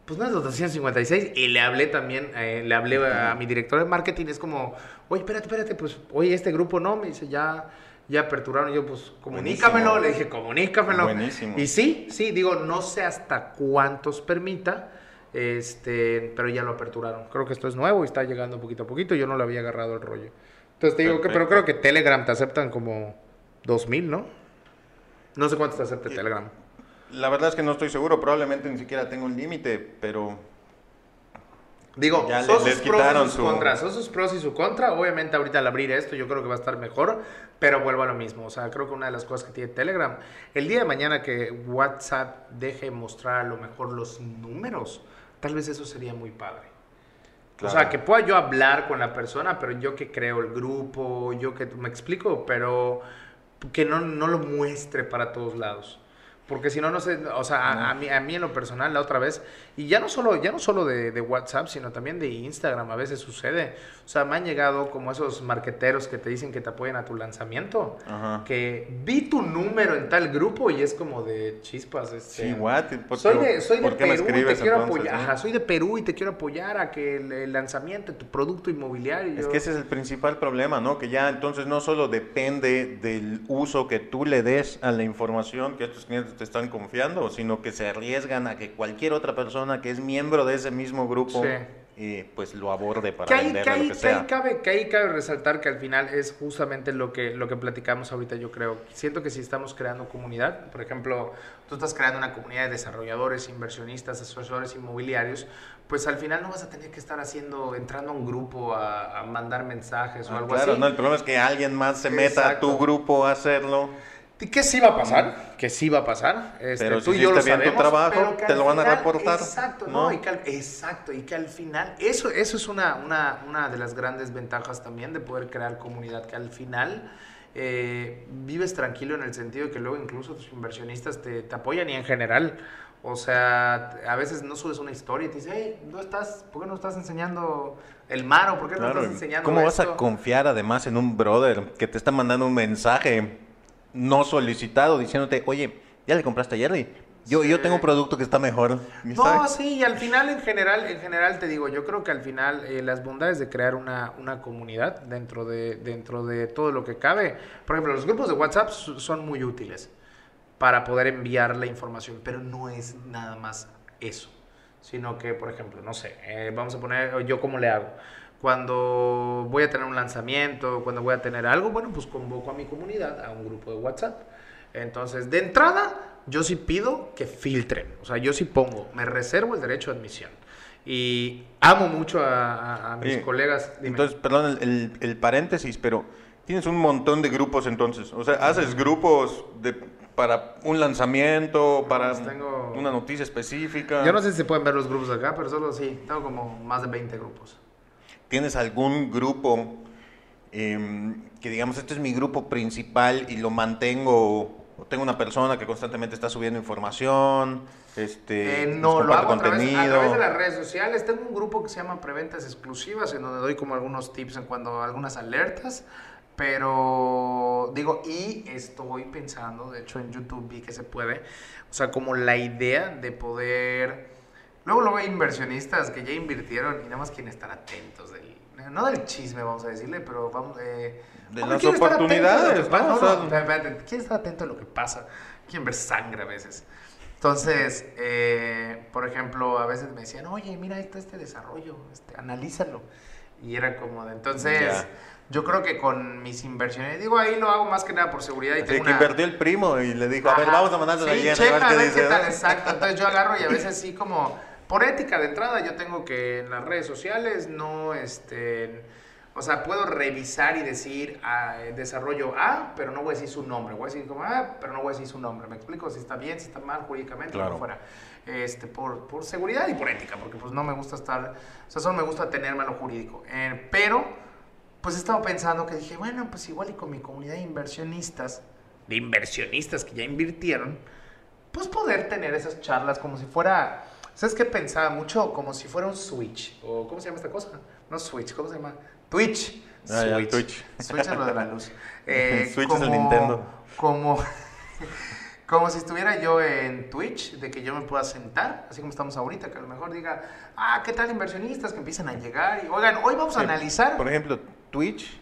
Pues no es los 256 y le hablé también, eh, le hablé a mi director de marketing, es como, oye, espérate, espérate, pues, oye, este grupo no, me dice, ya, ya aperturaron, y yo pues, comunícamelo, Buenísimo. le dije, comunícamelo. Buenísimo. Y sí, sí, digo, no sé hasta cuántos permita, este, pero ya lo aperturaron. Creo que esto es nuevo y está llegando poquito a poquito. Yo no le había agarrado el rollo. Entonces te digo que, pero creo que Telegram te aceptan como 2000, ¿no? No sé cuántos te acepta Telegram. La verdad es que no estoy seguro, probablemente ni siquiera tengo un límite, pero Digo, Ya son les- les sus pros y sus su- contras, son sus pros y su contra. Obviamente ahorita al abrir esto yo creo que va a estar mejor, pero vuelvo a lo mismo. O sea, creo que una de las cosas que tiene Telegram, el día de mañana que WhatsApp deje mostrar a lo mejor los números, tal vez eso sería muy padre. O sea, que pueda yo hablar con la persona, pero yo que creo el grupo, yo que me explico, pero que no, no lo muestre para todos lados. Porque si no, no sé, o sea, a, mí, a mí en lo personal, la otra vez, y ya no solo, ya no solo de, de, WhatsApp, sino también de Instagram, a veces sucede. O sea, me han llegado como esos marqueteros que te dicen que te apoyan a tu lanzamiento, que vi tu número en tal grupo y es como de chispas. Este, sí, what? soy de, soy de Perú y te quiero apoyar. soy de Perú y te quiero apoyar a que el, lanzamiento de tu producto inmobiliario. Es que ese es el principal problema, ¿no? Que ya entonces no solo depende del uso que tú le des a la información que estos clientes te están confiando, sino que se arriesgan a que cualquier otra persona que es miembro de ese mismo grupo eh, pues lo aborde para que vender lo que, sea. ahí cabe, que ahí cabe resaltar que al final es justamente lo que, lo que platicamos ahorita, yo creo. Siento que si estamos creando comunidad, por ejemplo, tú estás creando una comunidad de desarrolladores, inversionistas, asesores inmobiliarios, pues al final no vas a tener que estar haciendo, entrando a un grupo a, mandar mensajes o ah, algo así. Claro, no, el problema es que alguien más se meta a tu grupo a hacerlo. ¿Qué sí va a pasar? Que sí va a pasar. Este, pero tú y yo lo sabemos, tu trabajo, te lo van a reportar. Exacto, ¿no? Y que al, exacto, y que al final, eso, eso es una, una, una de las grandes ventajas también de poder crear comunidad, que al final eh, vives tranquilo en el sentido de que luego incluso tus inversionistas te, te, apoyan y en general, o sea, a veces no subes una historia y te dices, hey, ¿no estás, ¿por qué no estás enseñando el mar o por qué no estás enseñando ¿Cómo vas a confiar además en un brother que te está mandando un mensaje? No solicitado diciéndote, oye, ya le compraste a Jerry. Yo, yo tengo un producto que está mejor. No, sí, y al final, en general, en general te digo, yo creo que al final eh, las bondades de crear una, una comunidad dentro de, dentro de todo lo que cabe. Por ejemplo, los grupos de WhatsApp son muy útiles para poder enviar la información, pero no es nada más eso. Sino que, por ejemplo, no sé, eh, vamos a poner, yo cómo le hago cuando voy a tener un lanzamiento, cuando voy a tener algo, bueno, pues convoco a mi comunidad a un grupo de WhatsApp. Entonces, de entrada, yo sí pido que filtren, o sea, yo sí pongo, me reservo el derecho de admisión. Y amo mucho a, mis colegas. Entonces, perdón el, el, paréntesis, pero tienes un montón de grupos entonces. O sea, haces grupos de, para un lanzamiento, para pues una noticia específica. Yo no sé si se pueden ver los grupos acá, pero solo sí, tengo como más de 20 grupos. ¿Tienes algún grupo em, que digamos, este es mi grupo principal y lo mantengo, tengo una persona que constantemente está subiendo información, este, eh, no, lo hago contenido. A través, de las redes sociales. Tengo un grupo que se llama Preventas Exclusivas, en donde doy como algunos tips en cuanto a algunas alertas. Pero digo, y estoy pensando, de hecho en YouTube vi que se puede, o sea, como la idea de poder Luego, luego hay inversionistas que ya invirtieron y nada más quieren estar atentos no del chisme, vamos a decirle, pero vamos de... De las oportunidades, ¿no? no, quieren estar atento a lo que pasa, quieren ver sangre a veces. Entonces, eh, por ejemplo, a veces me decían, oye, mira, está este desarrollo, este, analízalo. Y era como de, entonces, yo creo que con mis inversiones, digo, ahí lo hago más que nada por seguridad. Y tengo que invertió el primo y le dijo, a ver, vamos a mandarle sí, a a ver qué, tal, exacto. Entonces yo agarro y a veces sí como por ética de entrada, yo tengo que en las redes sociales no, este, o sea, puedo revisar y decir ah, desarrollo A, pero no voy a decir su nombre. Voy a decir como A, pero no voy a decir su nombre. ¿Me explico? Si está bien, si está mal jurídicamente, claro. fuera. Este, por, por, seguridad y por ética, porque pues no me gusta estar, o sea, solo me gusta tenerme a lo jurídico. Eh, pero, pues he estado pensando que dije, bueno, pues igual y con mi comunidad de inversionistas, de inversionistas que ya invirtieron, pues poder tener esas charlas como si fuera ¿Sabes qué pensaba mucho? Como si fuera un Switch. ¿O cómo se llama esta cosa? No Switch, ¿cómo se llama? Twitch. Ah, Switch. Twitch. Switch es lo de la luz. Eh, Switch es el Nintendo. Como, como si estuviera yo en Twitch, de que yo me pueda sentar, así como estamos ahorita, que a lo mejor diga, ah, ¿qué tal inversionistas que empiecen a llegar? Y oigan, hoy vamos a analizar. Por ejemplo, Twitch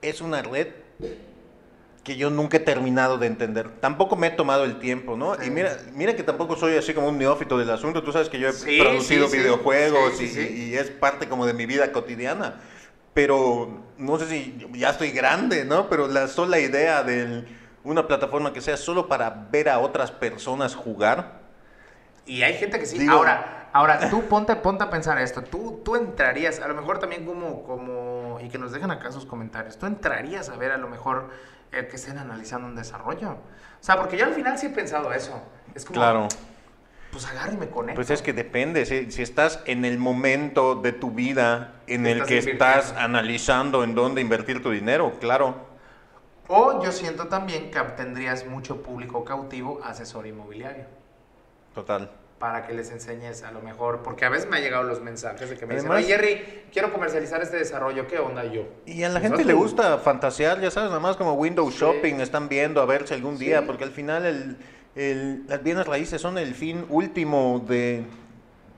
es una red que yo nunca he terminado de entender. Tampoco me he tomado el tiempo, ¿no? Y mira, mira que tampoco soy así como un neófito del asunto. Tú sabes que yo he producido videojuegos y, es parte como de mi vida cotidiana. Pero no sé si ya estoy grande, ¿no? Pero la sola idea de una plataforma que sea solo para ver a otras personas jugar. Y hay gente que sí. ahora, ahora tú ponte, ponte a pensar esto. Tú, tú entrarías, a lo mejor también como, como, y que nos dejen acá sus comentarios. Tú entrarías a ver a lo mejor el que estén analizando un desarrollo. O sea, porque yo al final sí he pensado eso. Es como, claro. pues agarro y me conecto. Pues es que depende, si, si estás en el momento de tu vida en el Estás que invirtiendo. estás analizando en dónde invertir tu dinero, claro. O yo siento también que obtendrías mucho público cautivo asesor inmobiliario. Total. Para que les enseñes a lo mejor, porque a veces me han llegado los mensajes de que me dicen, Además- oye Jerry, quiero comercializar este desarrollo, ¿qué onda yo? Y a la Pues gente le gusta fantasear, ya sabes, nada más como window Sí. shopping, están viendo a ver si algún Sí. día, porque al final el, el- las bienes raíces son el fin último de,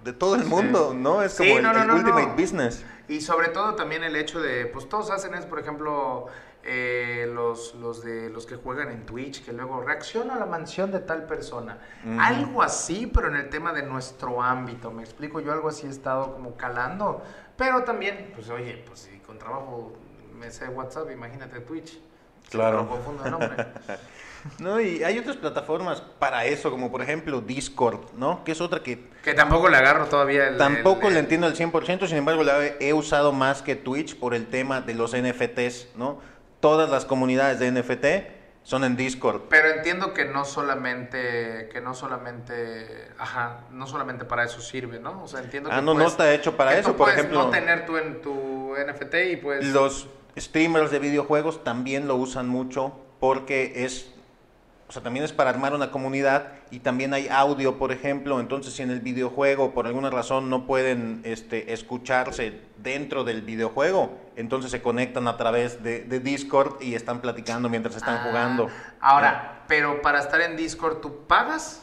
de todo el Sí. mundo, ¿no? Es como el, no, no, el ultimate business. Y sobre todo también el hecho de, pues todos hacen es, por ejemplo, eh, los, los, de, los que juegan en Twitch, que luego reacciona a la mansión de tal persona. Algo así, pero en el tema de nuestro ámbito, me explico, yo algo así he estado como calando. Pero también, pues oye, pues si con trabajo me sé WhatsApp, imagínate Twitch. Claro. No confundo el nombre. No, y hay otras plataformas para eso, como por ejemplo Discord, ¿no? Que es otra que que tampoco le agarro todavía el... tampoco le entiendo al 100%, sin embargo la he usado más que Twitch por el tema de los NFTs, ¿no? Todas las comunidades de NFT son en Discord. Pero entiendo que no solamente, que no solamente, ajá, no solamente para eso sirve, ¿no? O sea, entiendo que Ah, no, no puedes- está hecho para que eso, tú por ejemplo. no tener tú en tu NFT y pues... Los streamers de videojuegos también lo usan mucho porque es, o sea, también es para armar una comunidad y también hay audio, por ejemplo, entonces si en el videojuego por alguna razón no pueden este, escucharse dentro del videojuego, entonces se conectan a través de, de Discord y están platicando mientras están Ah, jugando. Ahora, pero para estar en Discord, ¿tú pagas?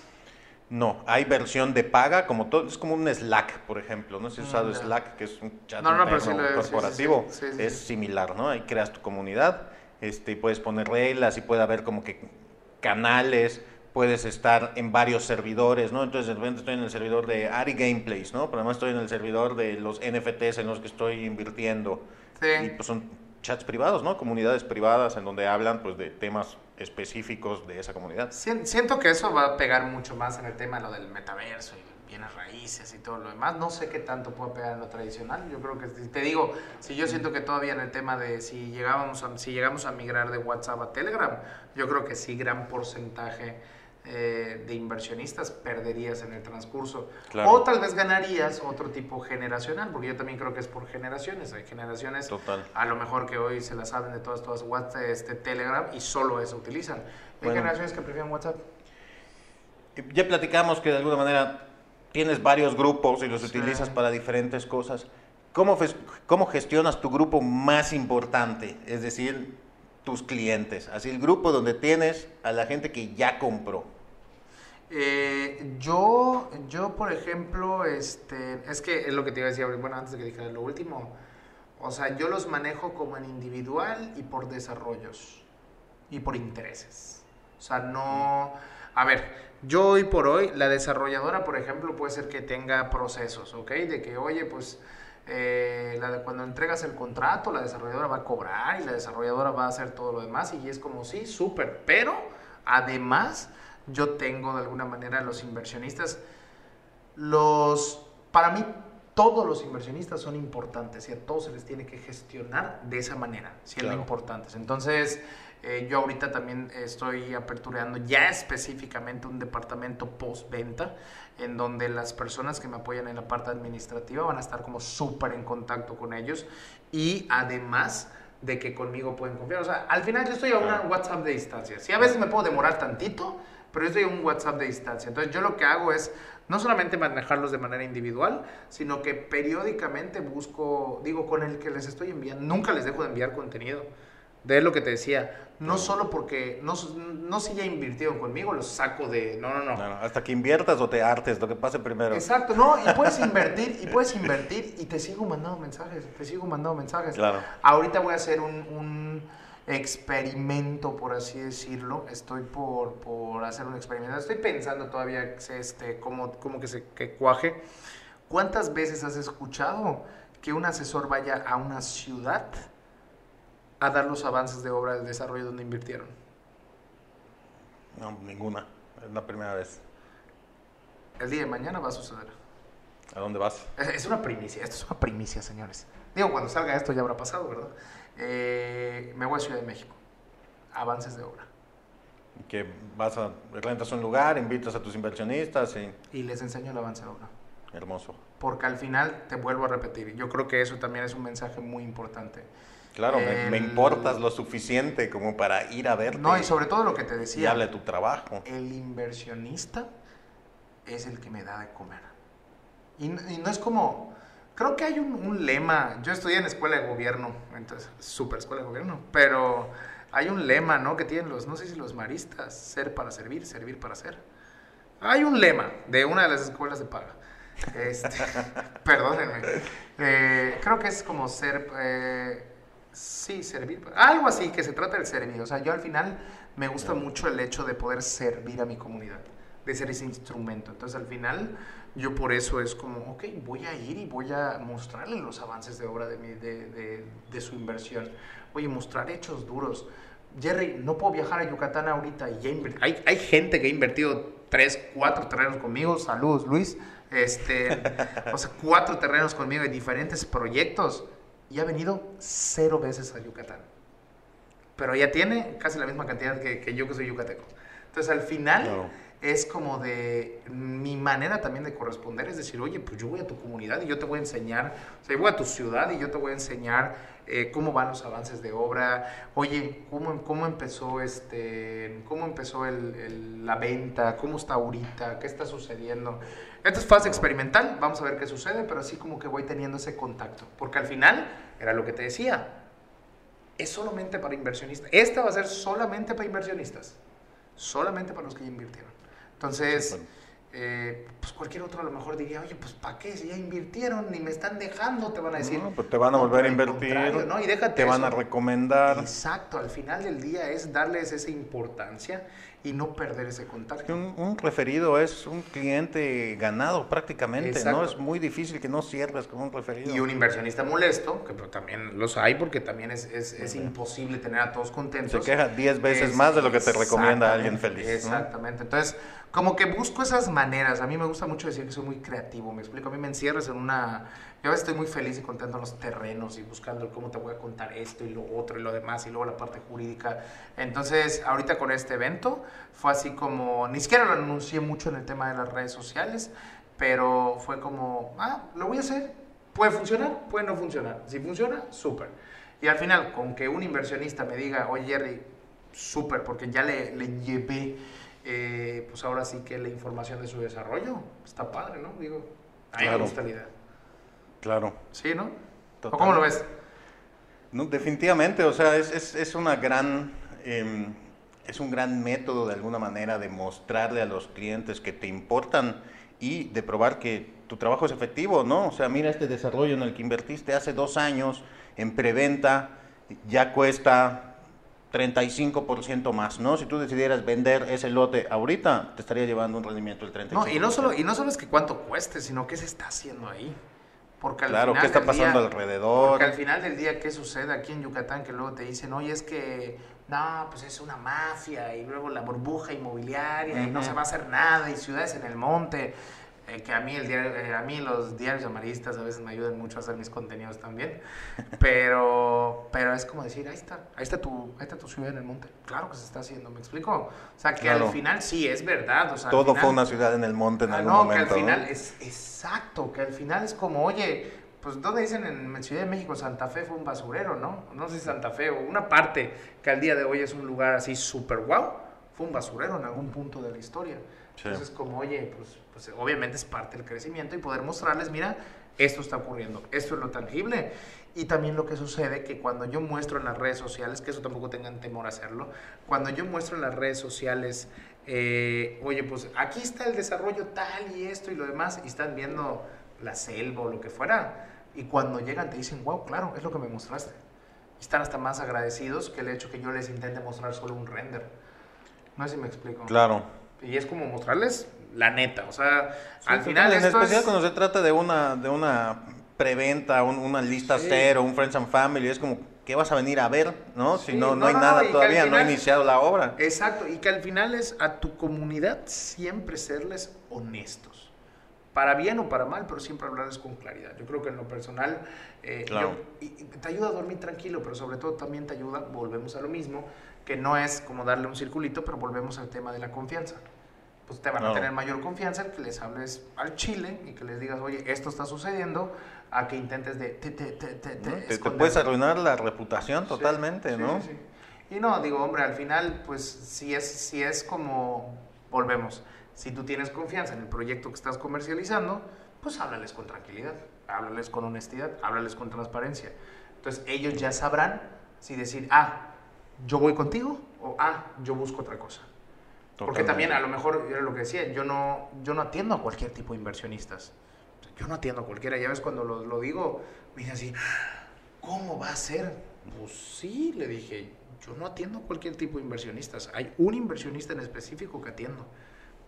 No, hay versión de paga, como todo, es como un Slack, por ejemplo, no sé si has usado Mm. Slack, que es un chat No, sí lo corporativo, sí, sí, sí, es similar, ¿no? Ahí creas tu comunidad, este, y puedes poner reglas y puede haber como que canales, puedes estar en varios servidores, ¿no? Entonces de repente estoy en el servidor de Ari Gameplays, ¿no? Pero además estoy en el servidor de los NFTs en los que estoy invirtiendo. Sí. Y pues son chats privados, ¿no? Comunidades privadas en donde hablan pues de temas específicos de esa comunidad. Sien- Siento que eso va a pegar mucho más en el tema de lo del metaverso y bienes raíces y todo lo demás. No sé qué tanto puede pegar en lo tradicional. Yo creo que, si te digo, si yo siento que todavía en el tema de si, llegábamos a, si llegamos a migrar de WhatsApp a Telegram, yo creo que sí, gran porcentaje eh, de inversionistas perderías en el transcurso. Claro. O tal vez ganarías otro tipo generacional, porque yo también creo que es por generaciones. Hay generaciones Total. a lo mejor que hoy se la saben de todas, todas WhatsApp, este Telegram y solo eso utilizan. Hay Bueno. generaciones que prefieren WhatsApp. Ya platicamos que de alguna manera tienes varios grupos y los Sí. utilizas para diferentes cosas. ¿Cómo, ¿Cómo gestionas tu grupo más importante? Es decir, tus clientes. Así el grupo donde tienes a la gente que ya compró. Eh, yo, yo, por ejemplo, este, es que es lo que te iba a decir, bueno, antes de que dijera lo último, o sea, yo los manejo como en individual y por desarrollos y por intereses. O sea, no, a ver, yo hoy por hoy, la desarrolladora, por ejemplo, puede ser que tenga procesos, ¿ok? De que, oye, pues, eh, la de cuando entregas el contrato, la desarrolladora va a cobrar y la desarrolladora va a hacer todo lo demás y es como, sí, súper, pero además yo tengo de alguna manera los inversionistas, los, para mí todos los inversionistas son importantes y a todos se les tiene que gestionar de esa manera, siendo Claro. importantes. Entonces, eh, yo ahorita también estoy aperturando ya específicamente un departamento postventa en donde las personas que me apoyan en la parte administrativa van a estar como súper en contacto con ellos y además de que conmigo pueden confiar. O sea, al final yo estoy a una WhatsApp de distancia. Sí, a veces me puedo demorar tantito, pero yo estoy a un WhatsApp de distancia. Entonces yo lo que hago es no solamente manejarlos de manera individual, sino que periódicamente busco, digo, con el que les estoy enviando, nunca les dejo de enviar contenido. De lo que te decía, no solo porque, no, no si ya invirtieron conmigo, los saco de, no, no, no. Hasta que inviertas o te hartes, lo que pase primero. Exacto, no, y puedes invertir, y puedes invertir, y te sigo mandando mensajes, te sigo mandando mensajes. Claro. Ahorita voy a hacer un, un experimento, por así decirlo. Estoy por, por hacer un experimento. Estoy pensando todavía este, cómo, cómo que se que cuaje. ¿Cuántas veces has escuchado que un asesor vaya a una ciudad a dar los avances de obra del desarrollo donde invirtieron? No, ninguna. Es la primera vez. El día de mañana va a suceder. ¿A dónde vas? Es es una primicia, esto es una primicia, señores. Digo, cuando salga esto ya habrá pasado, ¿verdad? Eh, me voy a Ciudad de México. Avances de obra. Que vas a, rentas un lugar, invitas a tus inversionistas y... Y les enseño el avance de obra. Hermoso. Porque al final, te vuelvo a repetir, yo creo que eso también es un mensaje muy importante. Claro, me, importas lo suficiente como para ir a verte No, y sobre todo lo que te y decía, hable de tu trabajo. el inversionista es el que me da de comer. Y, y no es como, creo que hay un, un lema, yo estudié en escuela de gobierno, entonces, super escuela de gobierno, pero hay un lema, ¿no? Que tienen los, no sé si los maristas, ser para servir, servir para ser. Hay un lema de una de las escuelas de paga. Este, perdónenme. Eh, creo que es como ser, eh, sí, servir. Algo así, que se trata del servir. O sea, yo al final me gusta mucho el hecho de poder servir a mi comunidad, de ser ese instrumento. Entonces al final yo por eso es como, ok, voy a ir y voy a mostrarle los avances de obra de, mi- de, de- de su inversión. Oye, mostrar hechos duros. Jerry, no puedo viajar a Yucatán ahorita y hay, hay gente que ha invertido tres, cuatro terrenos conmigo. Saludos, Luis. Este, o sea, cuatro terrenos conmigo en diferentes proyectos y ha venido cero veces a Yucatán. Pero ya tiene casi la misma cantidad que, que yo que soy yucateco. Entonces al final Claro. es como de mi manera también de corresponder, es decir, oye, pues yo voy a tu comunidad y yo te voy a enseñar, o sea, yo voy a tu ciudad y yo te voy a enseñar eh, cómo van los avances de obra, oye, cómo, cómo empezó, este, cómo empezó el- el- la venta, cómo está ahorita, qué está sucediendo. Esta es fase experimental, vamos a ver qué sucede, pero así como que voy teniendo ese contacto, porque al final era lo que te decía, es solamente para inversionistas. Esta va a ser solamente para inversionistas. Solamente para los que ya invirtieron. Entonces, eh, pues cualquier otro a lo mejor diría, oye, pues ¿para qué? Si ya invirtieron, ni me están dejando, te van a decir. No, pues te van a No, volver a pero al invertir, ¿no? Y déjate te van eso. a recomendar. Exacto, al final del día es darles esa importancia y no perder ese contacto. Un, un referido es un cliente ganado prácticamente, Exacto. ¿no? Es muy difícil que no cierres con un referido. Y un inversionista molesto, que pues, también los hay porque también es, es, es imposible tener a todos contentos. Se queja 10 veces Es- más de lo que te recomienda alguien exactamente, feliz. ¿no? Exactamente. Entonces, como que busco esas maneras. A mí me gusta mucho decir que soy muy creativo. Me explico. A mí me encierras en una. Yo a veces estoy muy feliz y contento en los terrenos y buscando cómo te voy a contar esto y lo otro y lo demás y luego la parte jurídica. Entonces, ahorita con este evento fue así como. Ni siquiera lo anuncié mucho en el tema de las redes sociales, pero fue como. Ah, lo voy a hacer. Puede funcionar, puede no funcionar. Si funciona, súper. Y al final, con que un inversionista me diga, oye Jerry, súper, porque ya le, le llevé, eh, pues ahora sí que la información de su desarrollo, está padre, ¿no? Digo, a mí Claro. me gusta la idea. Claro. ¿Sí, no? ¿O cómo lo ves? No, definitivamente, o sea, es, es, es una gran, eh, es un gran método de alguna manera de mostrarle a los clientes que te importan y de probar que tu trabajo es efectivo, ¿no? O sea, mira este desarrollo en el que invertiste hace dos años en preventa, ya cuesta 35% más, ¿no? Si tú decidieras vender ese lote ahorita, te estaría llevando un rendimiento del 35%. No, y no solo, y no solo es que cuánto cueste, sino qué se está haciendo ahí. Porque al Claro, final ¿qué está pasando día- alrededor? Porque al final del día, ¿qué sucede aquí en Yucatán? Que luego te dicen, oye, es que, no, pues es una mafia, y luego la burbuja inmobiliaria, y no se va a hacer nada, y ciudades en el monte. Eh, que a mí, el diario, eh, a mí los diarios amarillistas a veces me ayudan mucho a hacer mis contenidos también. Pero, pero es como decir, ahí está, ahí está, tu, ahí está tu ciudad en el monte. Claro que se está haciendo, ¿me explico? O sea, que Claro. al final sí, es verdad. O sea, Todo final- fue una ciudad en el monte en Ah, algún no, momento. que al final ¿no? es exacto, que al final es como, oye, pues ¿dónde dicen en Ciudad de México Santa Fe fue un basurero, no? No sé si Santa Fe o una parte que al día de hoy es un lugar así súper guau, fue un basurero en algún punto de la historia. Sí. Entonces como, oye, pues, pues obviamente es parte del crecimiento y poder mostrarles, mira, esto está ocurriendo, esto es lo tangible. Y también lo que sucede que cuando yo muestro en las redes sociales, que eso tampoco tengan temor a hacerlo, cuando yo muestro en las redes sociales, eh, oye, pues aquí está el desarrollo tal y esto y lo demás, y están viendo la selva o lo que fuera, y cuando llegan te dicen, wow, claro, es lo que me mostraste. Y están hasta más agradecidos que el hecho que yo les intente mostrar solo un render. No sé si me explico. Claro. Y es como mostrarles la neta, o sea, Sí, al final en esto especial es- cuando se trata de una de una preventa, un- una lista Sí. cero, un friends and family, es como ¿qué vas a venir a ver, no? Si no no, no, hay no, nada todavía, no ha iniciado la obra. Exacto, y que al final es a tu comunidad siempre serles honestos. Para bien o para mal, pero siempre hablarles con claridad. Yo creo que en lo personal eh, Claro. yo- y te ayuda a dormir tranquilo, pero sobre todo también te ayuda, volvemos a lo mismo, que no es como darle un circulito, pero volvemos al tema de la confianza. Pues te van a Claro. tener mayor confianza que les hables al chile y que les digas, oye, esto está sucediendo, a que intentes de... Te, te, te, te, te ¿no? Te, puedes arruinar la reputación totalmente, sí, ¿no? sí, sí. Y no, digo, hombre, al final, pues si es, si es como, volvemos, si tú tienes confianza en el proyecto que estás comercializando, pues háblales con tranquilidad, háblales con honestidad, háblales con transparencia. Entonces ellos ya sabrán si decir, ah, yo voy contigo o ah, yo busco otra cosa. Porque Totalmente. también a lo mejor, era lo que decía, yo no, yo no atiendo a cualquier tipo de inversionistas. Yo no atiendo a cualquiera. Ya ves, cuando lo, lo digo, me dicen así, ¿cómo va a ser? Pues sí, le dije, yo no atiendo a cualquier tipo de inversionistas. Hay un inversionista en específico que atiendo,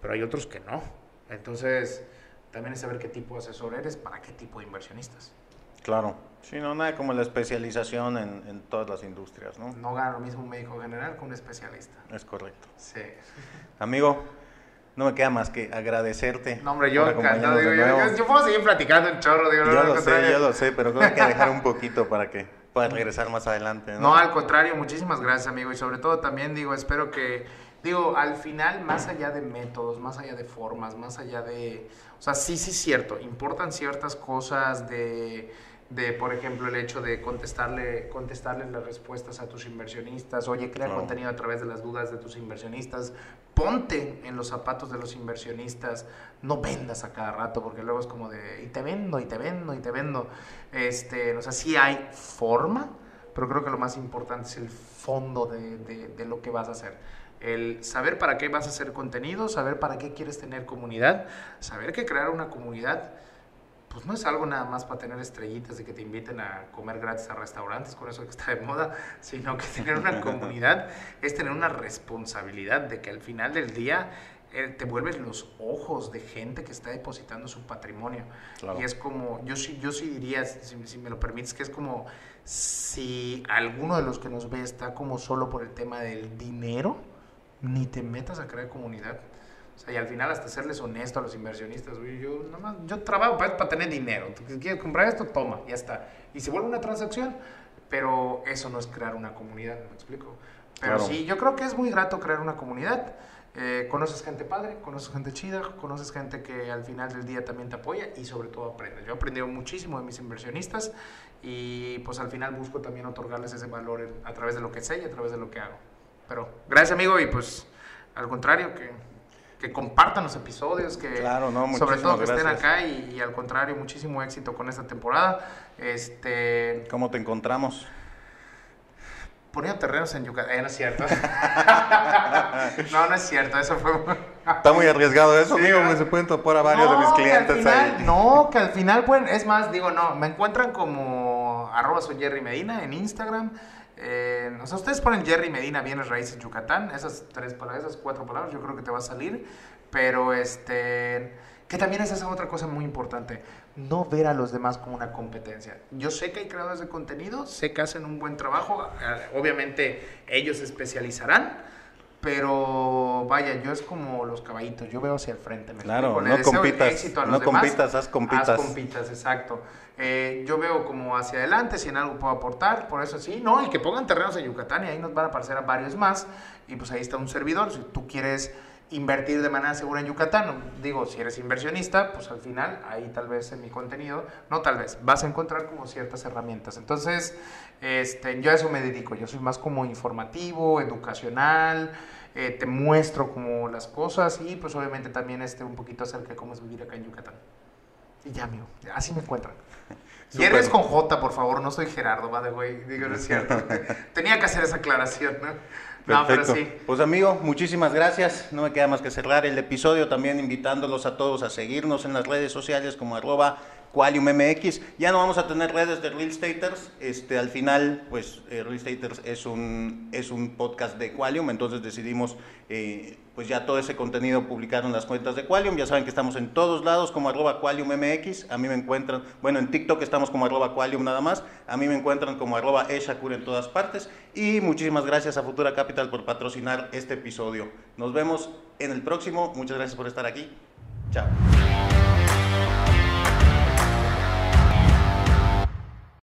pero hay otros que no. Entonces, también es saber qué tipo de asesor eres para qué tipo de inversionistas. Claro. Sí, no, nada como la especialización en, en todas las industrias, ¿no? No gana lo mismo un médico general que un especialista. Es correcto. Sí. Amigo, no me queda más que agradecerte. No, hombre, yo encantado. Digo, yo, yo- yo puedo seguir platicando en chorro. Digo, no, Yo al lo sé, yo lo sé, pero creo que hay que dejar un poquito para que puedas regresar más adelante, ¿no? No, al contrario, muchísimas gracias, amigo. Y sobre todo también, digo, espero que, digo, al final, más allá de métodos, más allá de formas, más allá de... O sea, sí, sí, cierto, importan ciertas cosas de, de por ejemplo, el hecho de contestarle, contestarles las respuestas a tus inversionistas. Oye, crea Claro. contenido a través de las dudas de tus inversionistas. Ponte en los zapatos de los inversionistas. No vendas a cada rato, porque luego es como de, y te vendo, y te vendo, y te vendo. Este, o sea, sí hay forma, pero creo que lo más importante es el fondo de, de- de lo que vas a hacer. El saber para qué vas a hacer contenido, saber para qué quieres tener comunidad, saber que crear una comunidad, pues no es algo nada más para tener estrellitas y que te inviten a comer gratis a restaurantes, con eso que está de moda, sino que tener una comunidad es tener una responsabilidad de que al final del día eh, te vuelves los ojos de gente que está depositando su patrimonio. Claro. Y es como, yo sí, yo sí diría, si, si me lo permites, que es como si alguno de los que nos ve está como solo por el tema del dinero, ni te metas a crear comunidad. O sea, y al final hasta serles honesto a los inversionistas, güey, yo nada más, yo trabajo para, para tener dinero. Tú quieres comprar esto, toma, ya está. Y se vuelve una transacción, pero eso no es crear una comunidad, ¿me explico? Pero Claro. sí, yo creo que es muy grato crear una comunidad. Eh, conoces gente padre, conoces gente chida, conoces gente que al final del día también te apoya y sobre todo aprendes. Yo he aprendido muchísimo de mis inversionistas y pues al final busco también otorgarles ese valor a través de lo que sé y a través de lo que hago. Pero gracias amigo y pues al contrario que, que compartan los episodios, que Claro, no, sobre todo que estén acá y, y al contrario muchísimo éxito con esta temporada. Este, ¿Cómo te encontramos? Poniendo terrenos en Yucatán. Eh, no es cierto. no, no es cierto. Eso fue. Está muy arriesgado eso, Sí, me se pueden topar a varios de mis No, que al clientes final- ahí. No, que al final, pueden, es más, digo, no, me encuentran como arroba soy Jerry Medina en Instagram. Eh, o sea, ustedes ponen Jerry Medina, Bienes Raíces Yucatán, esas tres palabras, esas cuatro palabras, yo creo que te va a salir. Pero este, que también es esa otra cosa muy importante, no ver a los demás como una competencia. Yo sé que hay creadores de contenido, sé que hacen un buen trabajo, eh, obviamente ellos se especializarán. Pero vaya, yo es como los caballitos, yo veo hacia el frente. ¿me Claro, explico? Le no deseo compitas, éxito a los no demás. compitas, haz compitas. Haz compitas, exacto. Eh, yo veo como hacia adelante, si en algo puedo aportar, por eso sí, no, y que pongan terrenos en Yucatán y ahí nos van a aparecer a varios más. Y pues ahí está un servidor, si tú quieres invertir de manera segura en Yucatán, digo, si eres inversionista, pues al final ahí tal vez en mi contenido, no tal vez, vas a encontrar como ciertas herramientas. Entonces, este, yo a eso me dedico, yo soy más como informativo, educacional, eh, te muestro como las cosas y pues obviamente también este, un poquito acerca de cómo es vivir acá en Yucatán. Y ya, amigo, así me encuentran. Súper. Jerry es con J, por favor, no soy Gerardo, va de güey, digo, no es cierto. Tenía que hacer esa aclaración, ¿no? No, Perfecto. sí. Pues amigo, muchísimas gracias. No me queda más que cerrar el episodio también invitándolos a todos a seguirnos en las redes sociales como arroba QualiumMX. Ya no vamos a tener redes de Real Staters. Este, al final, pues eh, Real Staters es un, es un podcast de Qualium, entonces decidimos eh, pues ya todo ese contenido publicar en las cuentas de Qualium. Ya saben que estestamos en todos lados como arroba QualiumMX. A mí me encuentran, bueno, en TikTok estamos como arroba Qualium nada más. A mí me encuentran como arroba Eshakur en todas partes. Y muchísimas gracias a Futura Capital por patrocinar este episodio. Nos vemos en el próximo. Muchas gracias por estar aquí. Chao.